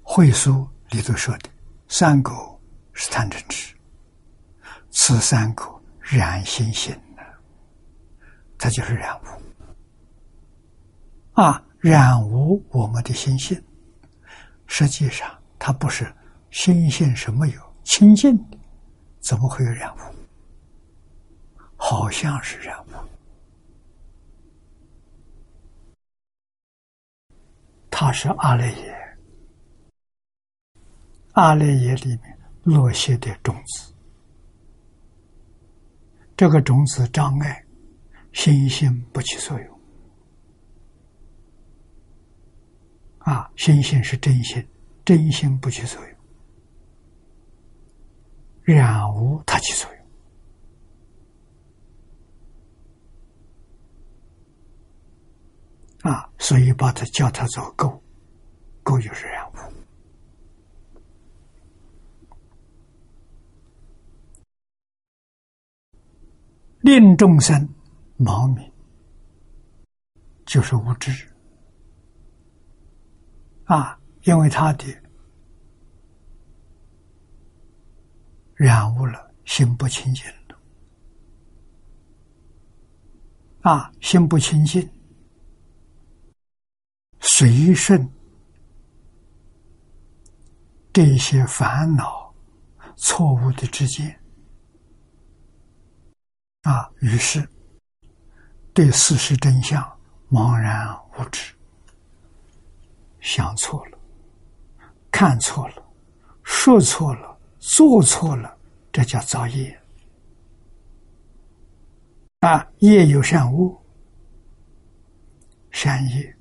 会书里头说的，三狗是贪嗔痴。此三口染心性呢，它就是染污啊，染污我们的心性。实际上，它不是心性是没有清净的，怎么会有染污？好像是染污。它是阿赖耶，阿赖耶里面落下的种子。这个种子障碍，心性不起作用，啊，心性是真心，真心不起作用，染污它起作用。啊，所以把它叫它做垢，垢就是染污。令众生盲迷，就是无知啊！因为他的染污了，心不清净了啊！心不清净，随顺这些烦恼、错误的之见。啊，于是对事实真相茫然无知，想错了，看错了，说错了，做错了，这叫造业。啊，业有善恶，善业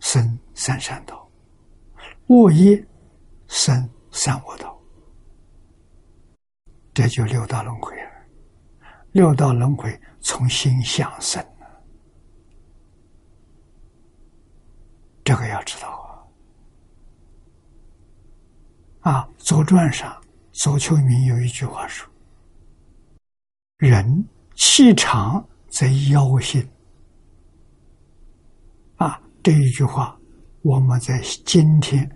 生三善道，恶业生三恶道。这就六道轮回了，六道轮回从心向生这个要知道啊！啊，《左传》上左丘明有一句话说：“人气长则妖心。”啊，这一句话我们在今天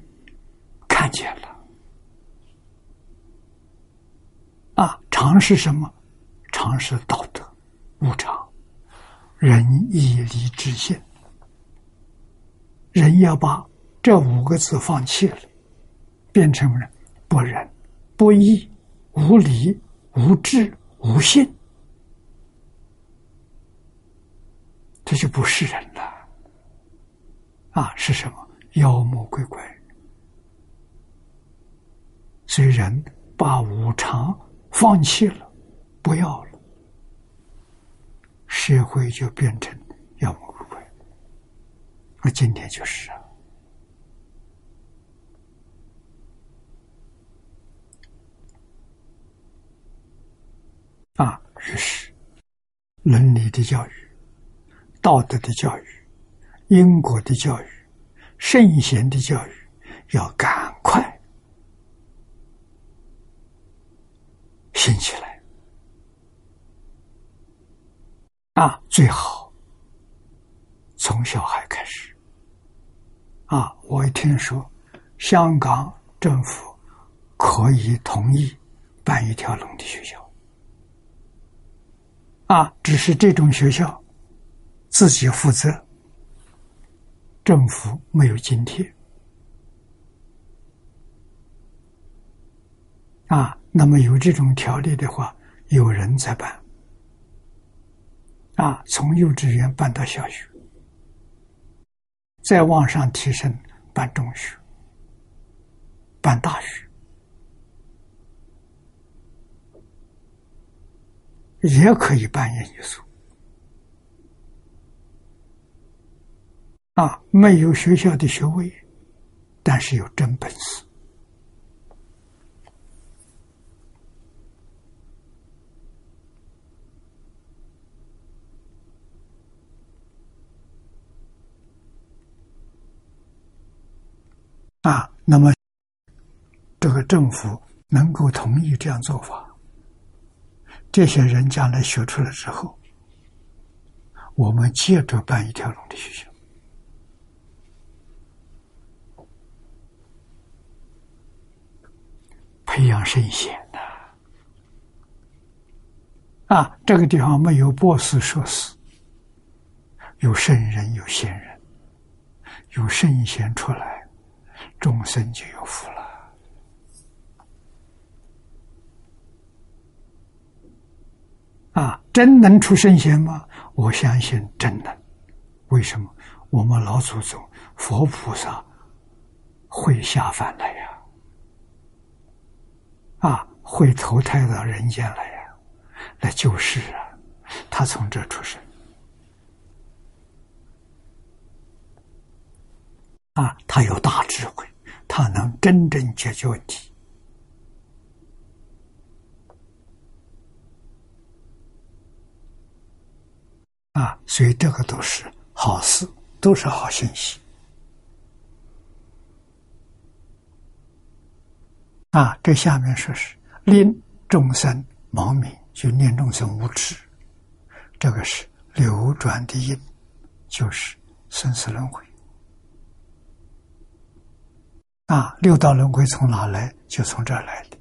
看见了。啊，常是什么？常是道德、无常、仁义礼智信。人要把这五个字放弃了，变成了不仁、不义、无礼、无智、无信，这就不是人了。啊，是什么？妖魔鬼怪。所以人把无常。放弃了，不要了，社会就变成妖魔鬼怪。而今天就是啊，啊，于是伦理的教育、道德的教育、因果的教育、圣贤的教育，要赶快。兴起来啊！最好从小孩开始啊！我一听说香港政府可以同意办一条龙的学校啊，只是这种学校自己负责，政府没有津贴啊。那么有这种条例的话，有人在办，啊，从幼稚园办到小学，再往上提升办中学、办大学，也可以办研究所，啊，没有学校的学位，但是有真本事。啊，那么这个政府能够同意这样做法，这些人将来学出来之后，我们接着办一条龙的学校，培养圣贤的。啊，这个地方没有博士硕士，有圣人，有仙人，有圣贤出来。众生就有福了啊！真能出圣贤吗？我相信真能。为什么？我们老祖宗佛菩萨会下凡来呀？啊，会投胎到人间来呀？来救世啊！他从这出生啊，他有大智慧，他能真正解决问题。啊，所以这个都是好事，都是好信息。啊，这下面说是令众生亡命，就令众生无知。这个是流转的因，就是生死轮回。啊，六道轮回从哪来？就从这儿来的。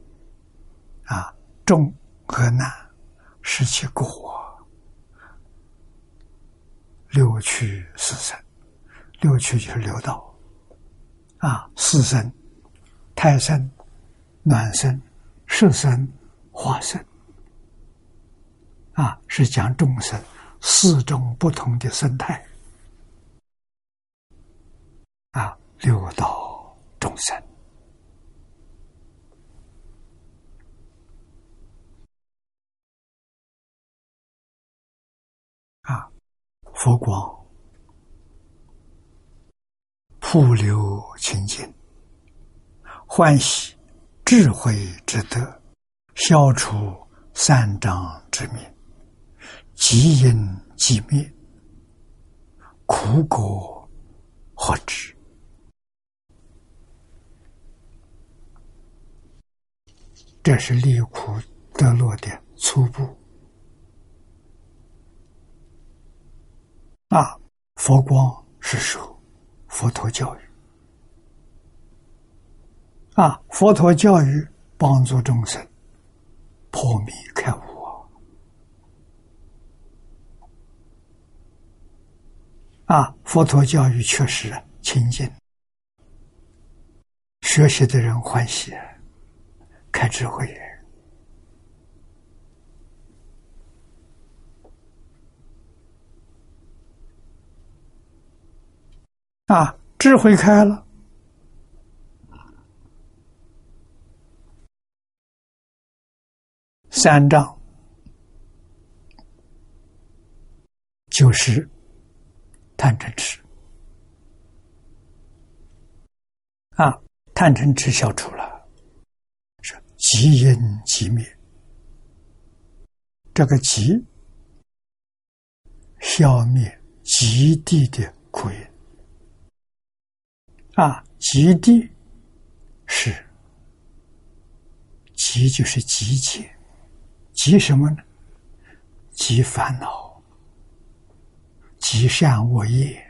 啊，众和难，是其果。六趣四生，六趣就是六道。啊，四生，胎生。暖身、湿身、化身，啊，是讲众生四种不同的生态，啊，六道众生，啊，佛光普流清净，欢喜。智慧之德，消除三障之灭，即因即灭，苦果何止？这是离苦得乐的初步。啊，佛光是说佛陀教育。啊！佛陀教育帮助众生破迷开悟啊！佛陀教育确实清净，学习的人欢喜，开智慧啊！智慧开了。三障就是贪嗔痴啊，贪嗔痴消除了，即因即灭。这个即消灭极地的苦因啊，极地是极就是极简。积什么呢？积烦恼，极善恶业，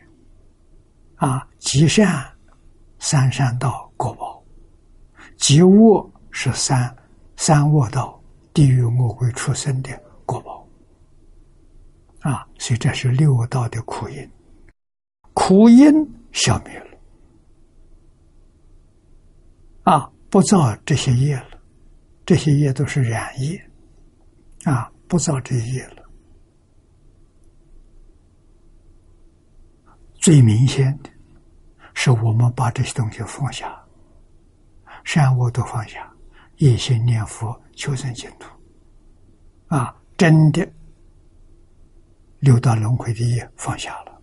啊，极善三善道果报，积恶是三三恶道地狱恶鬼出生的果报，啊，所以这是六道的苦因，苦因消灭了，啊，不造这些业了，这些业都是染业。啊，不造这些业了。最明显的是，我们把这些东西放下，善恶都放下，一心念佛求生净土。啊，真的六道轮回的业放下了。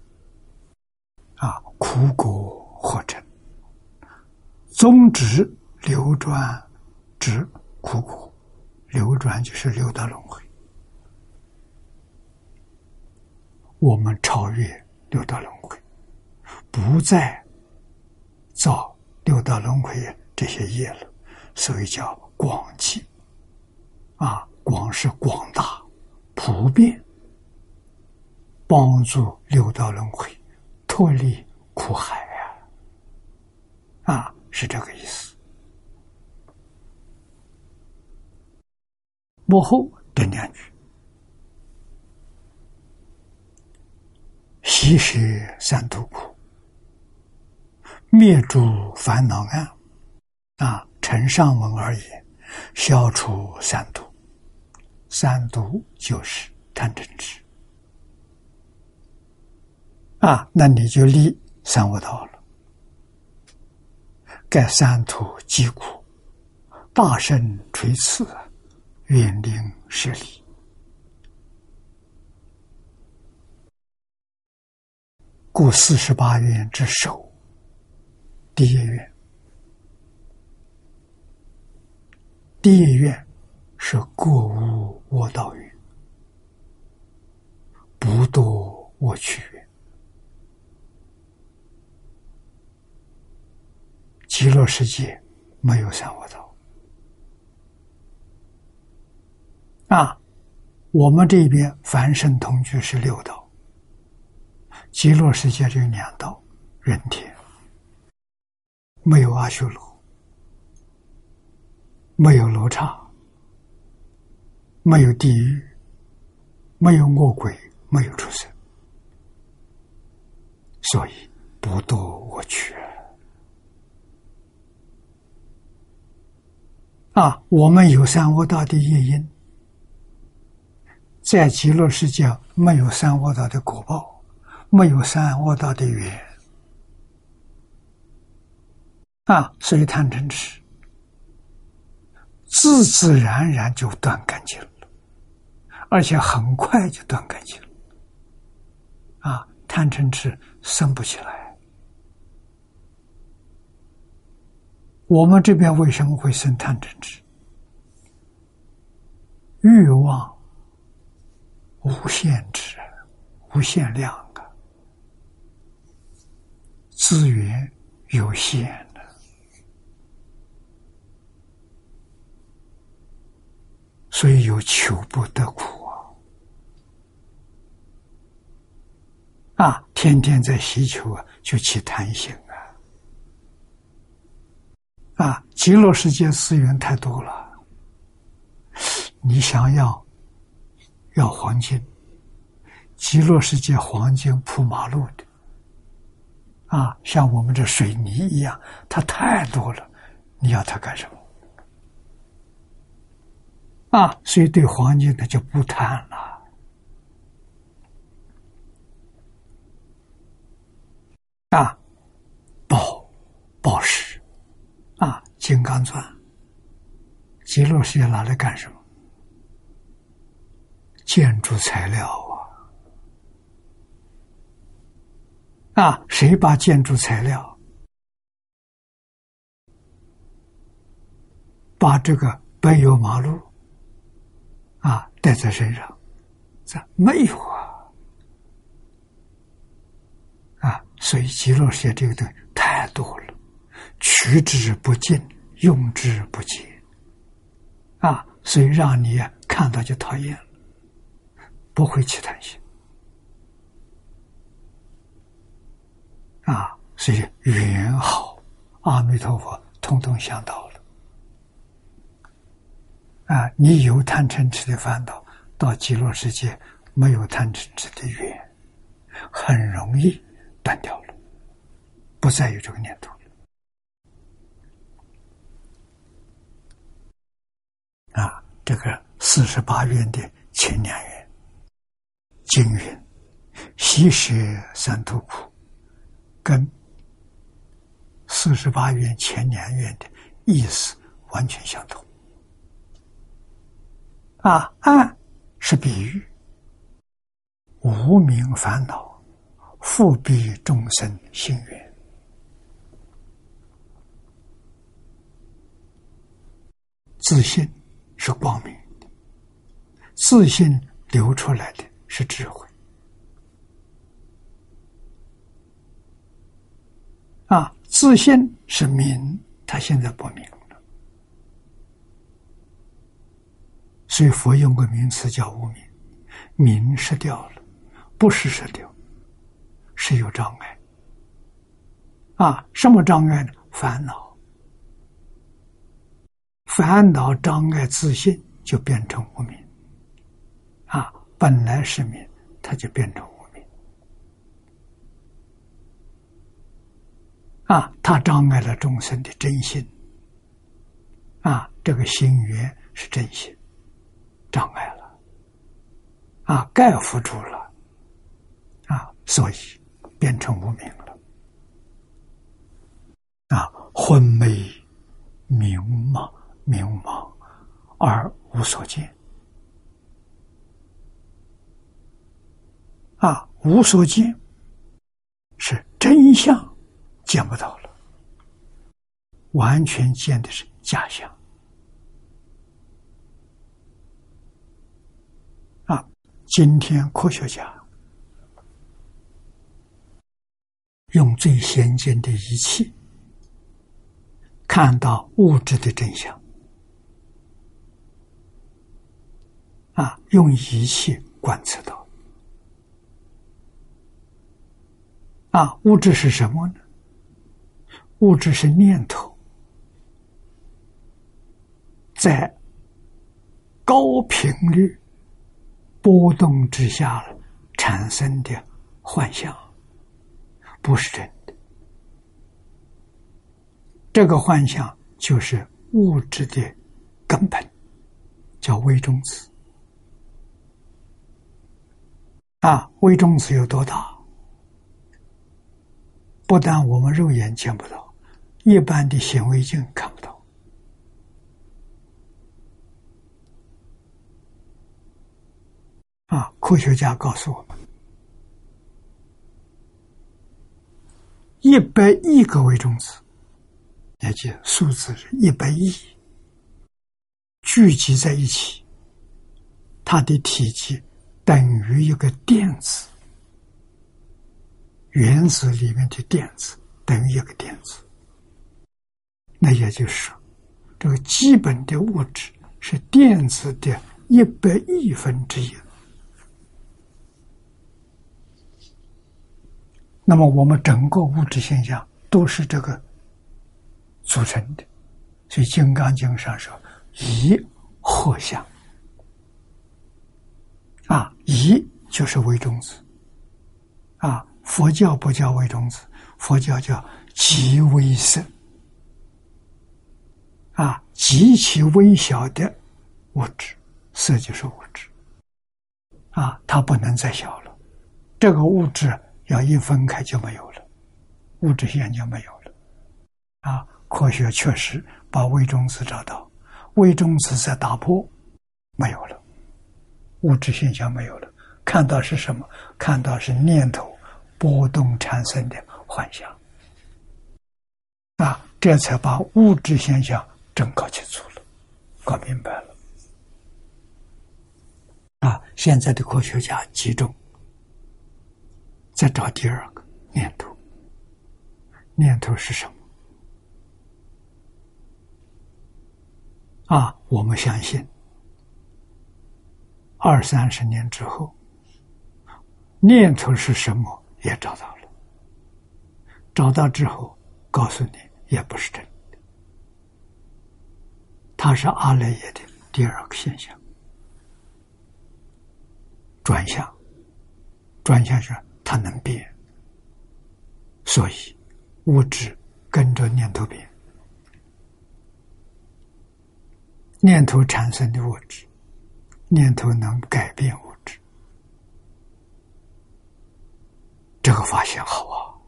啊，苦果或成，终止流转之苦果。流转就是六道轮回，我们超越六道轮回，不再造六道轮回这些业了，所以叫广济。啊，广是广大、普遍，帮助六道轮回脱离苦海啊！啊，是这个意思。幕后这两句，息舍三途苦，灭诸烦恼案，啊，承上文而言，消除三毒。三毒就是贪嗔痴，啊，那你就离三恶道了。盖三途疾苦，大圣垂赐。远离势力，故四十八愿之首，第一愿，第一愿是过无我道愿，不堕我趣愿。极乐世界没有三恶道啊，我们这边凡圣同居是六道，极乐世界只有两道，人天。没有阿修罗，没有罗刹，没有地狱，没有恶鬼，没有畜生，所以不堕我去啊！我们有三恶道的业因，在极乐世界没有三恶道的果报，没有三恶道的缘。啊，所以贪嗔痴，自自然然就断干净了，而且很快就断干净了。啊，贪嗔痴生不起来。我们这边为什么会生贪嗔痴？欲望无限制，无限量的，资源有限。所以有求不得苦啊！啊，天天在祈求啊，就起贪心啊！啊，极乐世界资源太多了，你想要要黄金，极乐世界黄金铺马路的啊，像我们这水泥一样，它太多了，你要它干什么？啊，所以对黄金他就不贪了。啊，宝宝石，啊，金刚钻，极乐世界拿来干什么？建筑材料啊！啊，谁把建筑材料把这个柏油马路？啊，带在身上，这没有啊！啊，所以极乐世界这个东西太多了，取之不尽，用之不竭。啊，所以让你看到就讨厌了，不会去贪心。啊，所以缘好，阿弥陀佛，通通想到。啊，你有贪嗔痴的烦恼，到极乐世界没有贪嗔痴的缘，很容易断掉了，不再有这个念头了。啊，这个四十八愿的前两愿，经云：“悉舍三途苦”，跟四十八愿前两愿的意思完全相同。啊，暗是比喻，无名烦恼，复逼众生心愿。自信是光明的，自信流出来的是智慧。啊，自信是明，他现在不明。所以佛用个名词叫无明，明失掉了，不是失掉，是有障碍。啊，什么障碍呢？烦恼，烦恼障碍自信，就变成无明。啊，本来是明，它就变成无明。啊，它障碍了众生的真心。啊，这个心缘是真心。障碍了，啊，盖覆住了，啊，所以变成无名了，啊，昏昧明茫明茫而无所见，啊，无所见是真相见不到了，完全见的是假象。啊，今天科学家用最先进的仪器看到物质的真相。啊，用仪器观测到，啊，物质是什么呢？物质是念头在高频率波动之下产生的幻象，不是真的。这个幻象就是物质的根本，叫微中子。啊，微中子有多大？不但我们肉眼见不到，一般的显微镜看不到。啊，科学家告诉我们，一百亿个微中子，也就数字是一百亿，聚集在一起，它的体积。等于一个电子，原子里面的电子等于一个电子，那也就是说，这个基本的物质是电子的一百亿分之一。那么，我们整个物质现象都是这个组成的，所以《金刚经》上说：“一合相。”啊，一就是微中子，啊，佛教不叫微中子，佛教叫极微色，啊，极其微小的物质，色就是物质，啊，它不能再小了，这个物质要一分开就没有了，物质现象没有了，啊，科学确实把微中子找到，微中子在打破，没有了。物质现象没有了，看到是什么？看到是念头波动产生的幻象啊！这才把物质现象真搞清楚了，搞明白了啊！现在的科学家集中再找第二个念头，念头是什么？啊，我们相信。二三十年之后，念头是什么也找到了。找到之后，告诉你也不是真的，它是阿赖耶的第二个现象，转向，转向是它能变，所以物质跟着念头变，念头产生的物质。念头能改变物质，这个发现好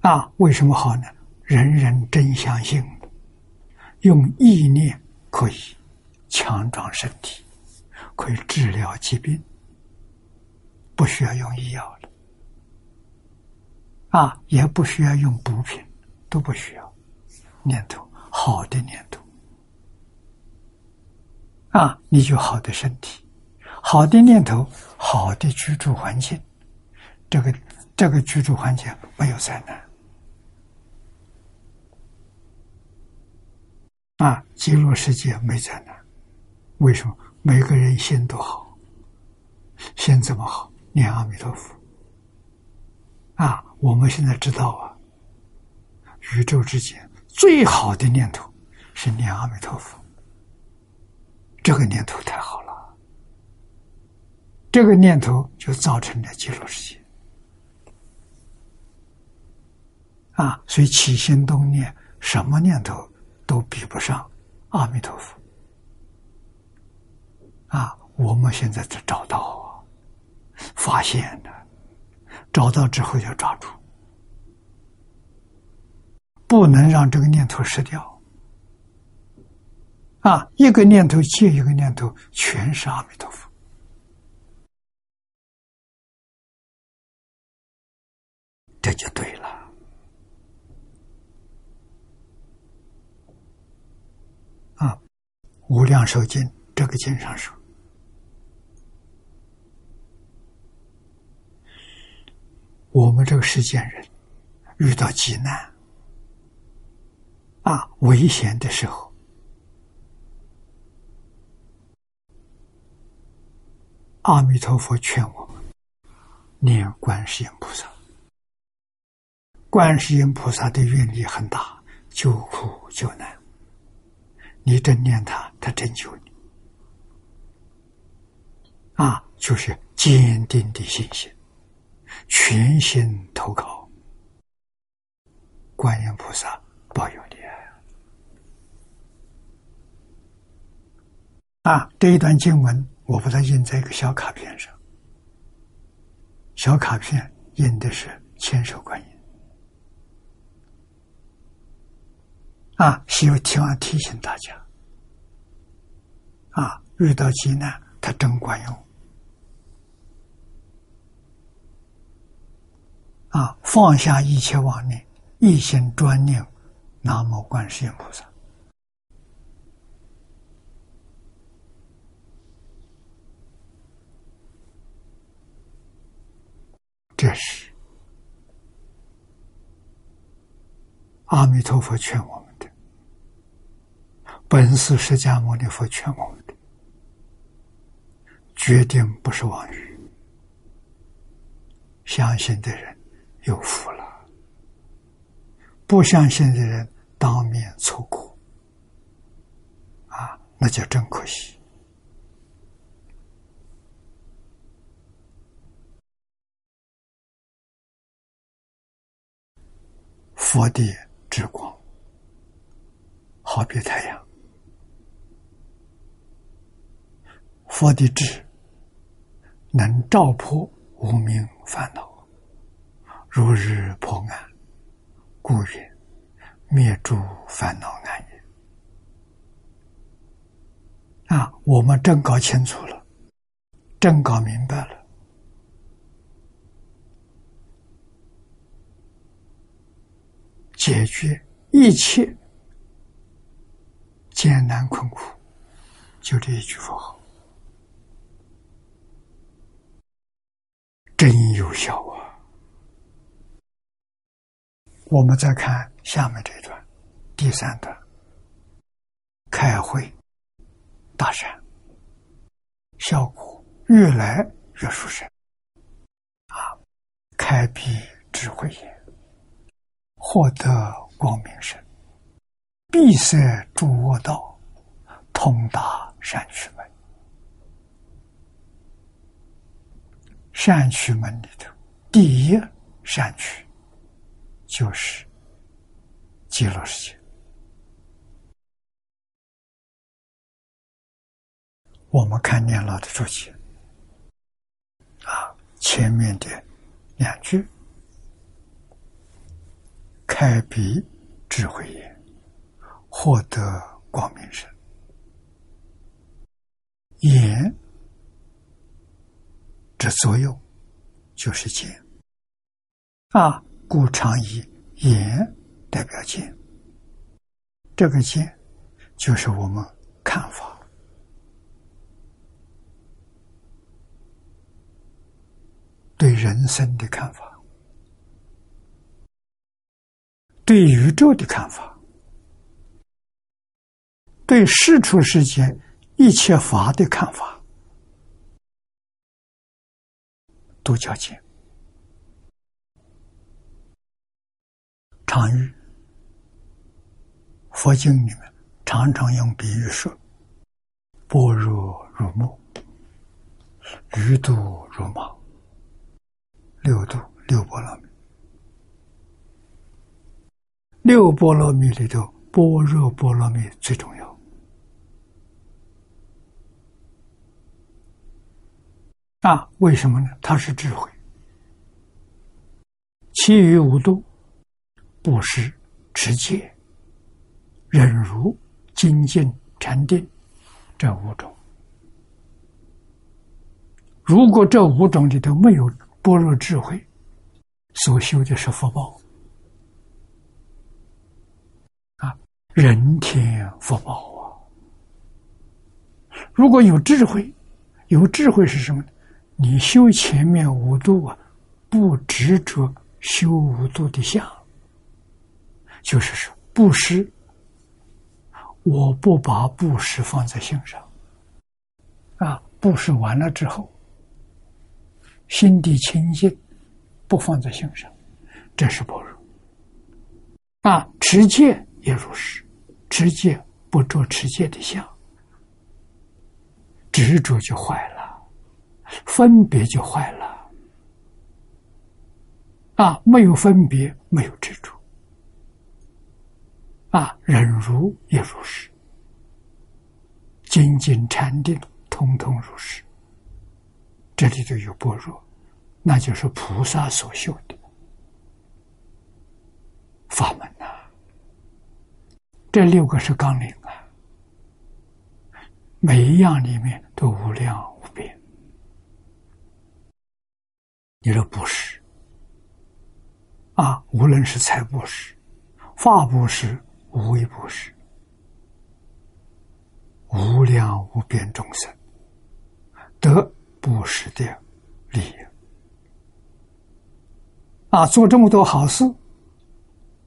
啊！啊，为什么好呢？人人真相信，用意念可以强壮身体，可以治疗疾病，不需要用医药了，啊，也不需要用补品，都不需要。念头，好的念头。啊，你就好的身体，好的念头，好的居住环境，这个这个居住环境没有灾难。啊，极乐世界没灾难，为什么？每个人心都好，心怎么好？念阿弥陀佛。啊，我们现在知道啊，宇宙之间最好的念头是念阿弥陀佛。这个念头太好了，这个念头就造成了极乐世界啊！所以起心动念，什么念头都比不上阿弥陀佛啊！我们现在在找到，发现的找到之后要抓住。不能让这个念头失掉。啊一个念头接一个念头全是阿弥陀佛。这就对了。啊无量寿经这个经上说我们这个世间人遇到急难啊危险的时候，阿弥陀佛劝我们念观世音菩萨。观世音菩萨的愿力很大，救苦救难。”你真念他，他真救你啊！就是坚定的信心，全心投靠观音菩萨保佑你啊！这一段经文，我把它印在一个小卡片上。小卡片印的是千手观音啊，希望提醒大家。啊，遇到急难，他真管用。啊，放下一切妄念，一心专念南无观世音菩萨。这是阿弥陀佛劝我们的，本是释迦牟尼佛劝我们的。决定不是妄语，相信的人有福了，不相信的人当面错过，啊，那就真可惜。佛的之光，好比太阳，佛的智。能照破无明烦恼，如日破暗，故曰灭诸烦恼暗也。啊，我们真搞清楚了，真搞明白了，解决一切艰难困苦，就这一句佛号。真有效啊！我们再看下面这一段，第三段，开会大善，效果越来越殊胜啊！开辟智慧眼，获得光明身，闭塞诸恶道，通达善趣门。善趣门里头，第一善趣就是极乐世界。我们看念老的注解啊，前面的两句：开鼻智慧眼，获得光明身，眼。这作用就是见啊，故常以眼代表见。这个见就是我们看法，对人生的看法，对宇宙的看法，对世出世间一切法的看法。都叫见。常喻，佛经里面常常用比喻说：“般若如梦，余度如麻。”六度六波罗蜜，六波罗蜜里头，般若波罗蜜最重要。啊，为什么呢？它是智慧，其余五度，布施、持戒、忍辱、精进、禅定，这五种。如果这五种里头没有般若智慧，所修的是福报，啊，人天福报啊，如果有智慧，有智慧是什么呢？你修前面五度啊，不执着修五度的相，就是说布施，我不把布施放在心上，啊，布施完了之后，心地清净，不放在心上，这是不如。啊，持戒也如是，持戒不着持戒的相，执着就坏了，分别就坏了。啊，没有分别，没有执着。啊，忍辱也如是，精进禅定，通通如是。这里头有般若，那就是菩萨所修的。法门呐，这六个是纲领啊，每一样里面都无量无边。你说布施啊，无论是财布施、法布施、无为布施，无量无边众生得布施的利益啊，做这么多好事。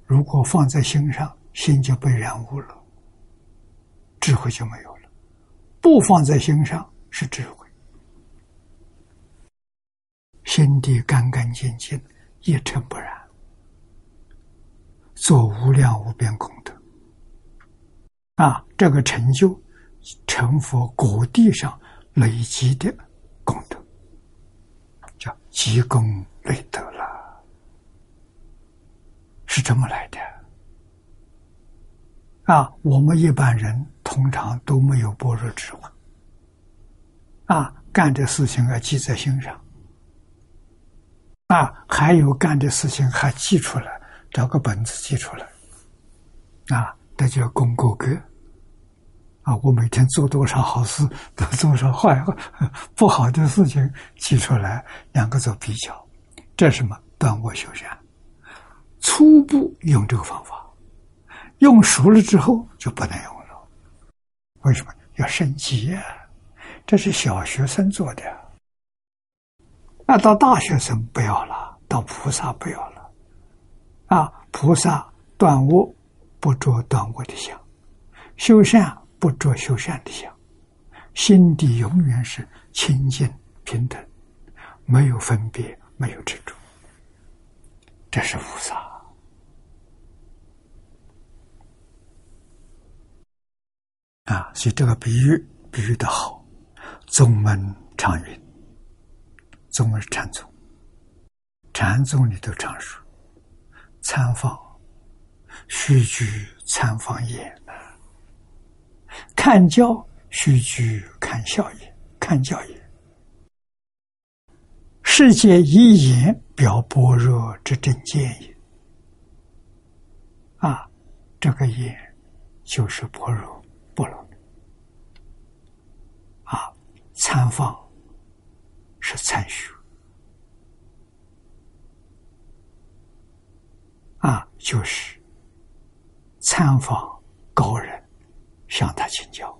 如果放在心上，心就被染污了，智慧就没有了；不放在心上是智慧，心地干干净净，一尘不染，做无量无边功德。啊，这个成就成佛果地上累积的功德，叫积功累德了。是这么来的啊！我们一般人通常都没有般若智慧啊，干的事情要记在心上啊，还有干的事情还记出来，找个本子记出来啊，这叫功过格啊！我每天做多少好事，做多少坏 不好的事情记出来，两个做比较，这是什么断我修善。初步用这个方法，用熟了之后就不能用了。为什么要升级呀？这是小学生做的，那到大学生不要了，到菩萨不要了。啊，菩萨断我不着断恶的相，修善不着修善的相，心底永远是清净平等，没有分别，没有执着。这是菩萨。啊，所以这个比喻比喻的好。宗门常云，宗门禅宗，禅宗里头常说：“参访须居参访也，看教须居看笑也，看教也。世界一言表般若之真见也。”啊，这个言就是般若。不了，啊！参访是参学，啊，就是参访高人，向他请教。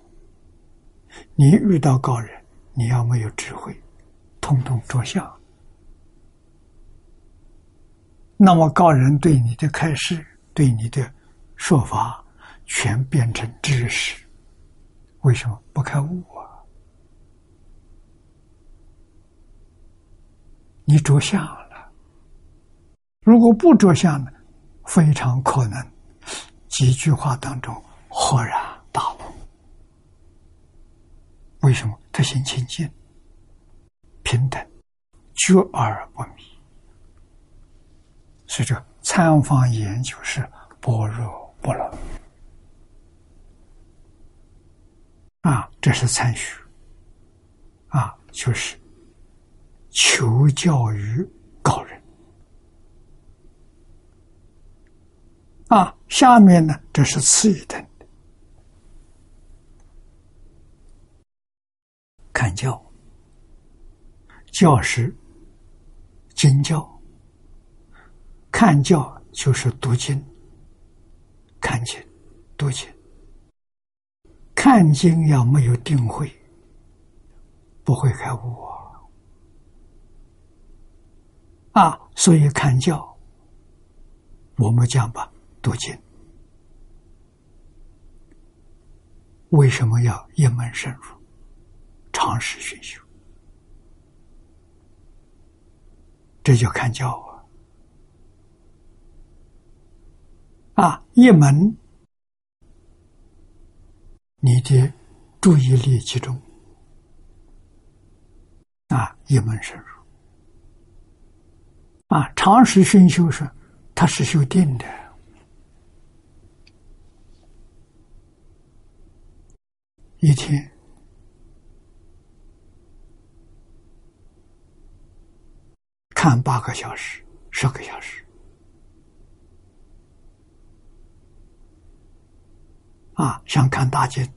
你遇到高人，你要没有智慧，通通着相，那么高人对你的开示，对你的说法，全变成知识。为什么不开悟啊？你着相了。如果不着相呢？非常可能几句话当中豁然大悟。为什么？他心清净、平等、觉而不迷。所以这参访研究是般若不能。啊，这是参学，啊，就是求教于高人。啊，下面呢，这是次一等的看教，教师经教，看教就是读经，看经，读经。看经要没有定慧，不会开悟啊！啊，所以看教，我们讲吧，读经，为什么要一门深入，长时熏修？这就看教啊！啊，一门，你的注意力集中。啊，一门深入。啊，长时熏修是，它是修定的。一天看八个小时、十个小时，啊，像看大经、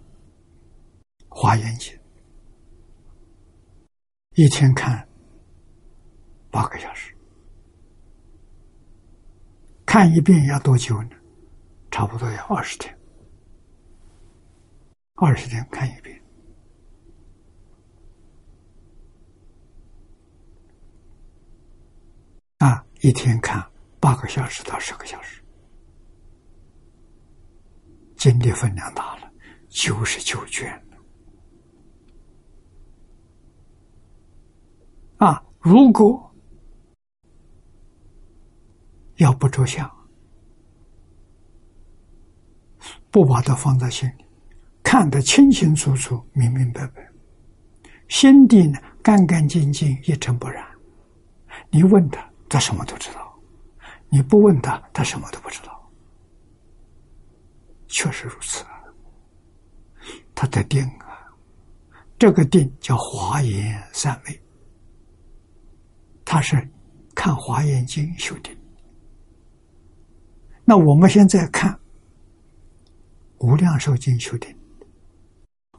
华严经。一天看八个小时，看一遍要多久呢？差不多要二十天，二十天看一遍。啊，一天看八个小时到十个小时，精力分量大了，九十九卷。啊，如果要不着相，不把它放在心里，看得清清楚楚、明明白白，心地呢干干净净、一尘不染。你问他，他什么都知道；你不问他，他什么都不知道。确实如此，他的定啊，这个定叫华严三昧。他是看《华严经》修定，那我们现在看《无量寿经》修定，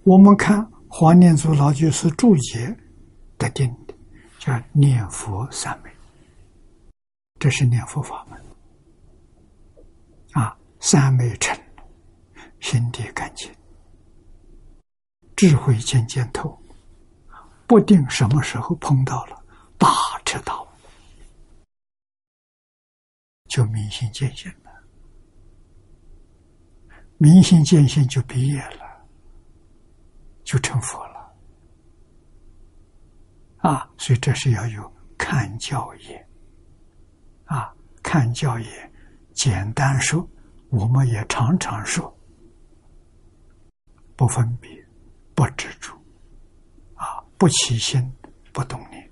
我们看黄念祖老居士注解的定的，叫念佛三昧，这是念佛法门啊，三昧成，心地干净，智慧渐渐透，不定什么时候碰到了。大彻大悟，就明心见性了。明心见性就毕业了，就成佛了。啊，所以这是要有看教业。啊，看教业，简单说，我们也常常说，不分别，不执着，啊，不起心，不动念。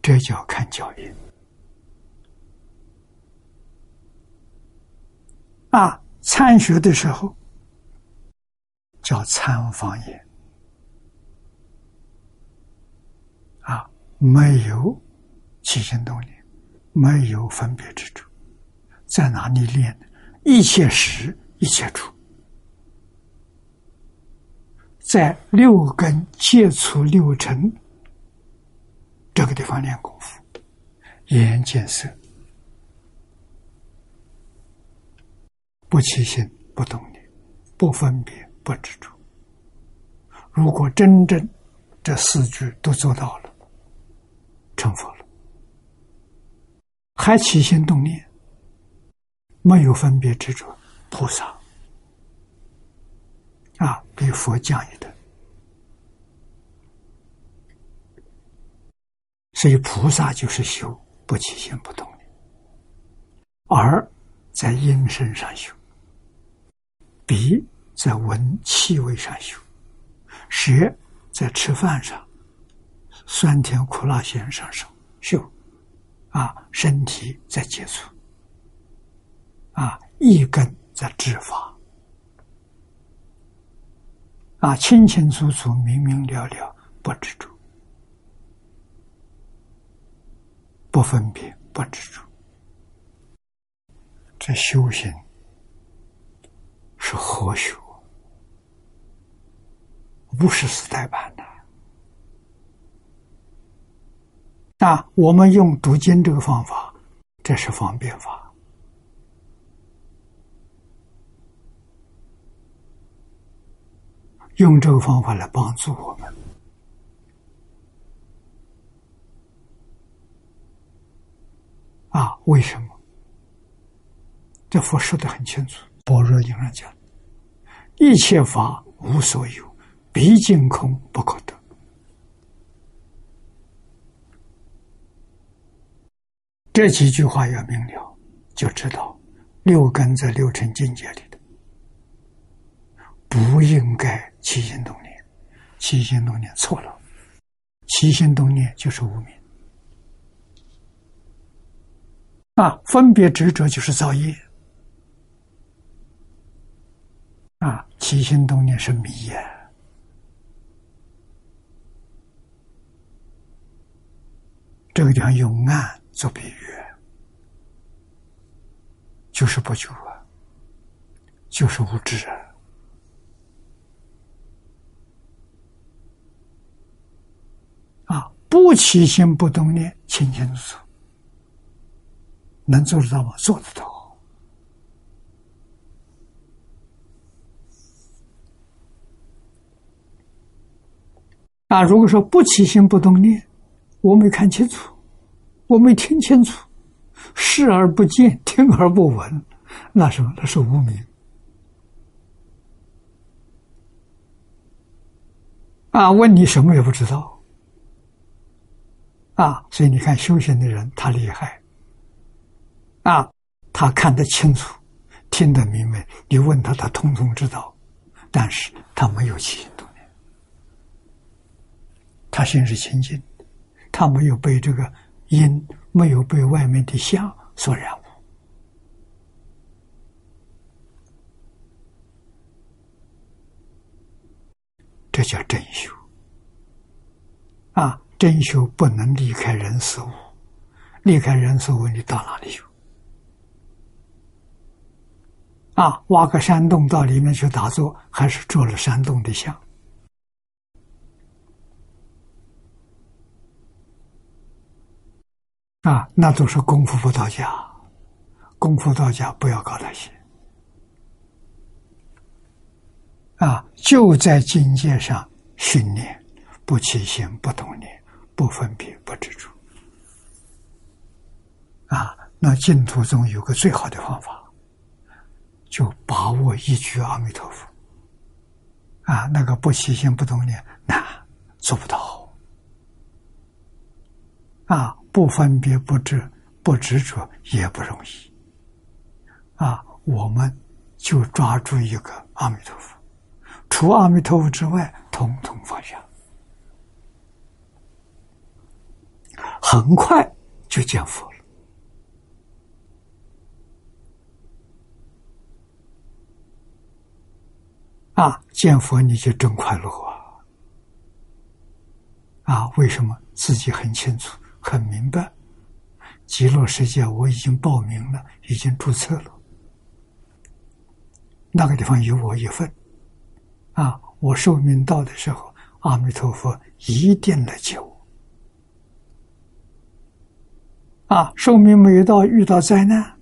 这叫看教业啊！参学的时候叫参访也啊，没有起心动念，没有分别之处，在哪里练呢？一切时一切处，在六根接触六尘。这个地方练功夫，眼见色，不起心，不动念，不分别，不执着。如果真正这四句都做到了，成佛了。还起心动念，没有分别执着，菩萨啊，比佛降一等。所以菩萨就是修不起心不动念，而在因身上修，鼻在闻气味上修，舌在吃饭上，酸甜苦辣咸上手修，啊，身体在接触，啊，一根在执法，啊，清清楚楚、明明了了，不执着。不分别，不执着，这修行是何学？不是时代版的。那我们用读经这个方法，这是方便法。用这个方法来帮助我们。啊，为什么？这佛说的很清楚，《般若经》上讲：“一切法无所有，毕竟空不可得。”这几句话要明了，就知道六根在六尘境界里的，不应该起心动念，起心动念错了，起心动念就是无明啊，分别执着就是造业。啊，起心动念是迷呀！这个地方用暗做比喻，就是不久啊，就是无知啊！啊，不起心不动念，清清楚楚，能做得到吗？做得到。啊，如果说不起心不动念，我没看清楚，我没听清楚，视而不见，听而不闻，那什么？那是无明。啊，问你什么也不知道。啊，所以你看修行的人他厉害。啊，他看得清楚，听得明白，你问他，他通通知道，但是他没有起心。他心是清净的，他没有被这个因，没有被外面的相所染污，这叫真修。啊，真修不能离开人事物，离开人事物，你到哪里修？啊，挖个山洞到里面去打坐，还是做了山洞的像？啊，那都是功夫不到家，功夫到家不要搞那些。啊，就在境界上训练，不起心，不动念，不分别，不执着。啊，那净土中有个最好的方法，就把握一句阿弥陀佛。啊，那个不起心不动念那，做不到。啊。不分别、不执、不执着也不容易，啊！我们就抓住一个阿弥陀佛，除阿弥陀佛之外，统统放下，很快就见佛了。啊，见佛你就真快乐啊！啊，为什么？自己很清楚。很明白，极乐世界我已经报名了，已经注册了。那个地方有我一份，啊，我寿命到的时候，阿弥陀佛一定来救我。啊，寿命没到，遇到灾难，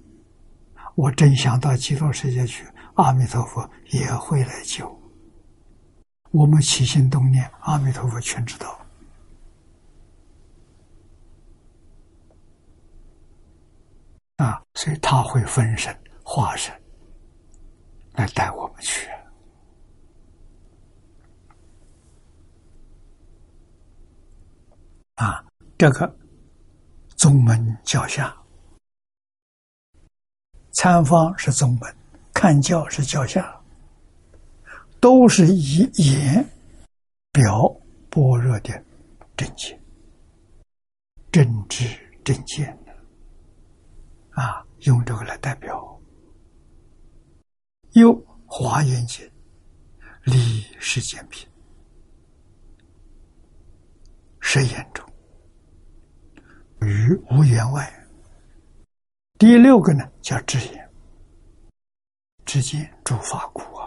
我真想到极乐世界去，阿弥陀佛也会来救。我们起心动念，阿弥陀佛全知道。啊，所以他会分身化身来带我们去。啊，这个宗门教下，参方是宗门，看教是教下，都是以言表般若的真切、真知、真见。啊，用这个来代表。又华严经，理世间品，十言中，于无言外。第六个呢，叫智言，智见诸法故啊。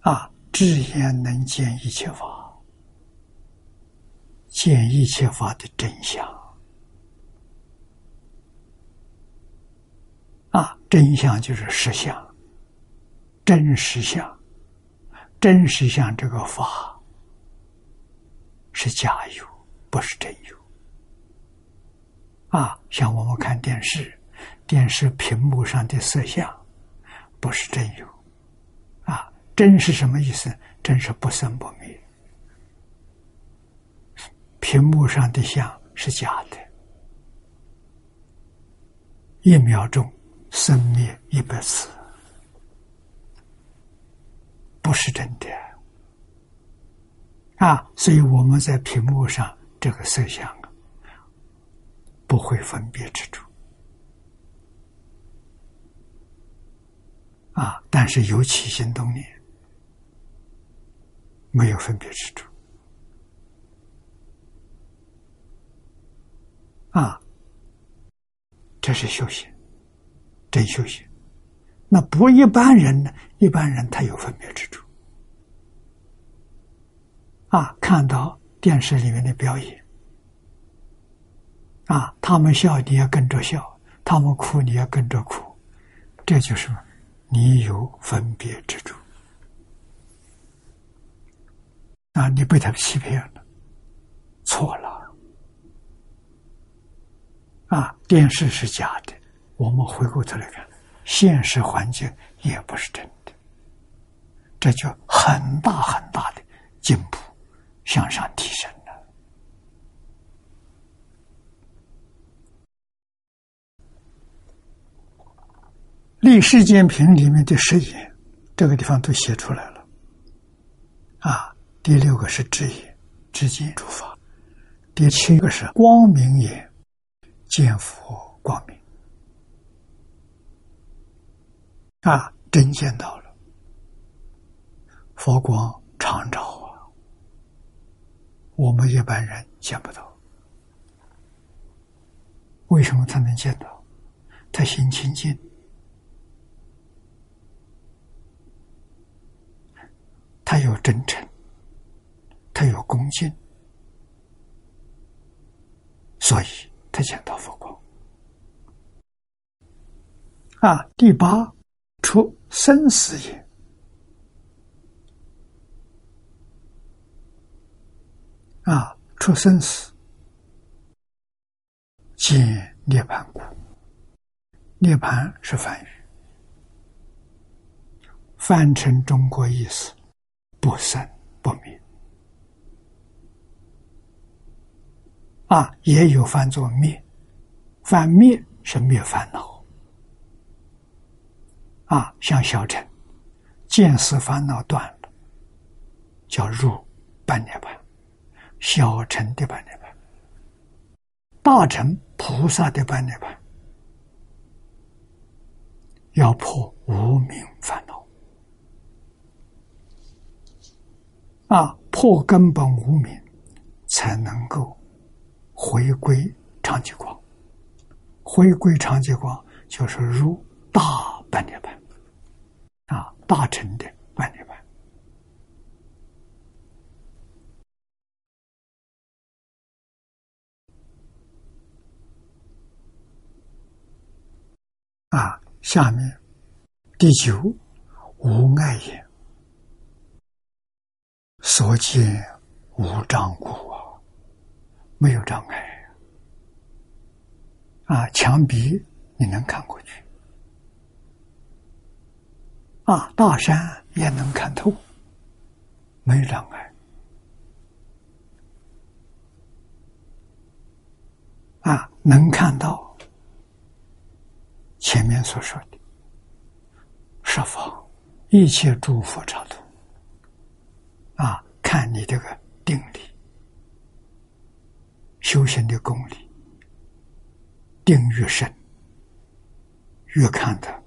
啊，智言能见一切法，见一切法的真相。啊，真相就是实相，真实相，真实相这个法是假有，不是真有。啊，像我们看电视，电视屏幕上的色相不是真有。啊，真是什么意思？真是不生不灭。屏幕上的相是假的，一秒钟生灭一百次。不是真的啊！所以我们在屏幕上这个色相，不会分别之处啊，但是有起心动念，没有分别之处啊，这是修行，真修行。那不一般人呢？一般人他有分别之处啊！看到电视里面的表演啊，他们笑你也跟着笑，他们哭你也跟着哭，这就是你有分别之处啊！你被他欺骗了，错了啊！电视是假的，我们回过头来看。现实环境也不是真的，这就很大很大的进步，向上提升了。《立世间品》里面的十言，这个地方都写出来了。啊，第六个是智言，智见诸法；第七个是光明眼，见佛光明。啊，真见到了，佛光常照啊，我们一般人见不到。为什么他能见到？他心清净，他有真诚，他有恭敬，所以他见到佛光。啊，第八。出生死也，啊，出生死，见涅盘故。涅盘是梵语，翻成中国意思，不生不灭。啊，也有翻作灭，翻灭是灭烦恼。啊，像小乘，见思烦恼断了，叫入半涅盘；小乘的半涅盘，大乘菩萨的半涅盘，要破无明烦恼。啊，破根本无明，才能够回归长寂光。回归长寂光，就是入大半涅盘。啊，大乘的半涅盘啊，下面第九无碍也，所见无障故啊，没有障碍啊，墙壁你能看过去。啊，大山也能看透，没障碍。啊，能看到前面所说的十方一切诸佛刹土。啊，看你这个定力、修行的功力，定越深，越看得。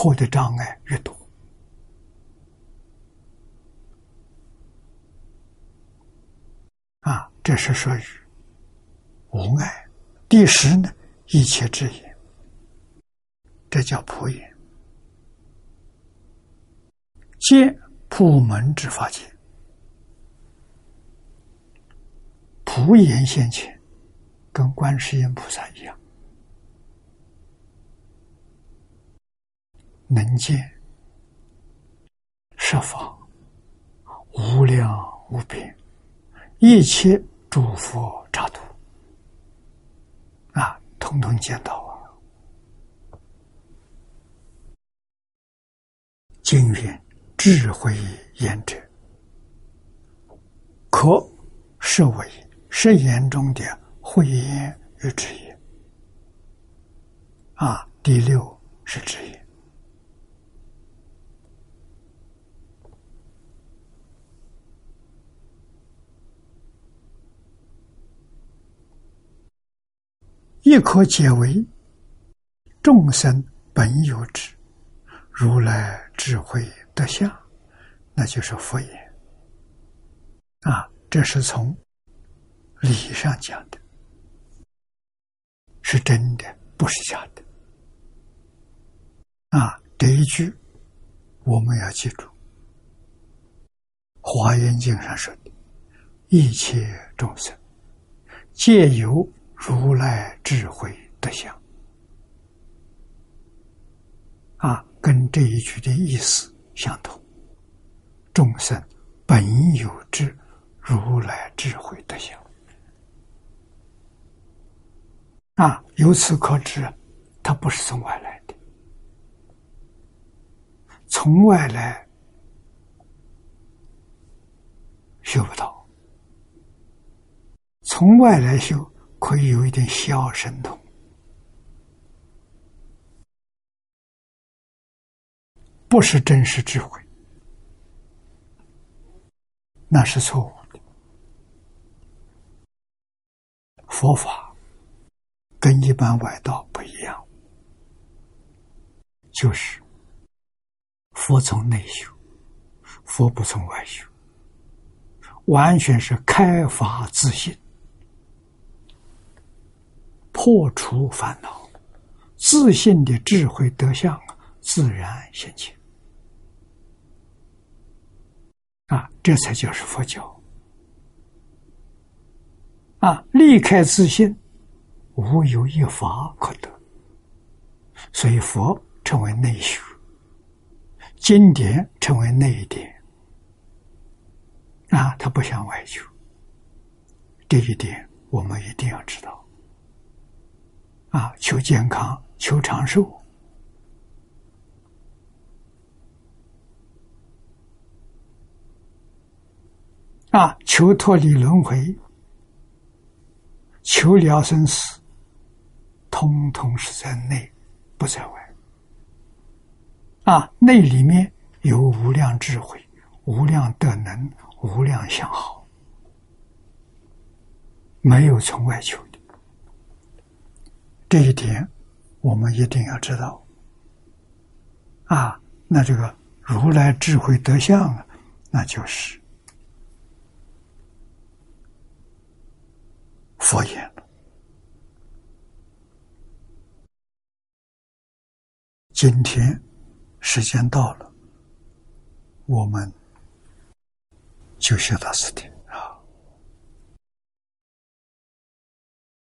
破的障碍越多，啊，这是属于无碍。第十呢，一切智言，这叫普言，皆普门之法界，普言现前，跟观世音菩萨一样。能见设法无量无边，一切诸佛刹土啊，统统见到啊！经云：“智慧言者，可视为是言中的慧言与智言。”啊，第六是智言。亦可解为众生本有之如来智慧德相，那就是佛言啊。这是从理上讲的，是真的，不是假的啊。这一句我们要记住，《华严经》上说的：“一切众生皆由。”如来智慧德相啊，跟这一句的意思相同。众生本有之如来智慧德相啊，由此可知，它不是从外来的，从外来修不到，从外来修。可以有一点小神通，不是真实智慧，那是错误的。佛法跟一般外道不一样，就是佛从内修，佛不从外修，完全是开发自信。破除烦恼，自信的智慧德相自然现前啊！这才叫是佛教啊！离开自信，无有一法可得。所以佛称为内修，经典称为内典啊！他不向外求，这一点我们一定要知道。啊，求健康，求长寿，啊，求脱离轮回，求了生死，通通是在内，不在外。啊，内里面有无量智慧、无量德能、无量相好，没有从外求。这一点，我们一定要知道。啊，那这个如来智慧德相啊，那就是佛言。今天时间到了，我们就学到此地。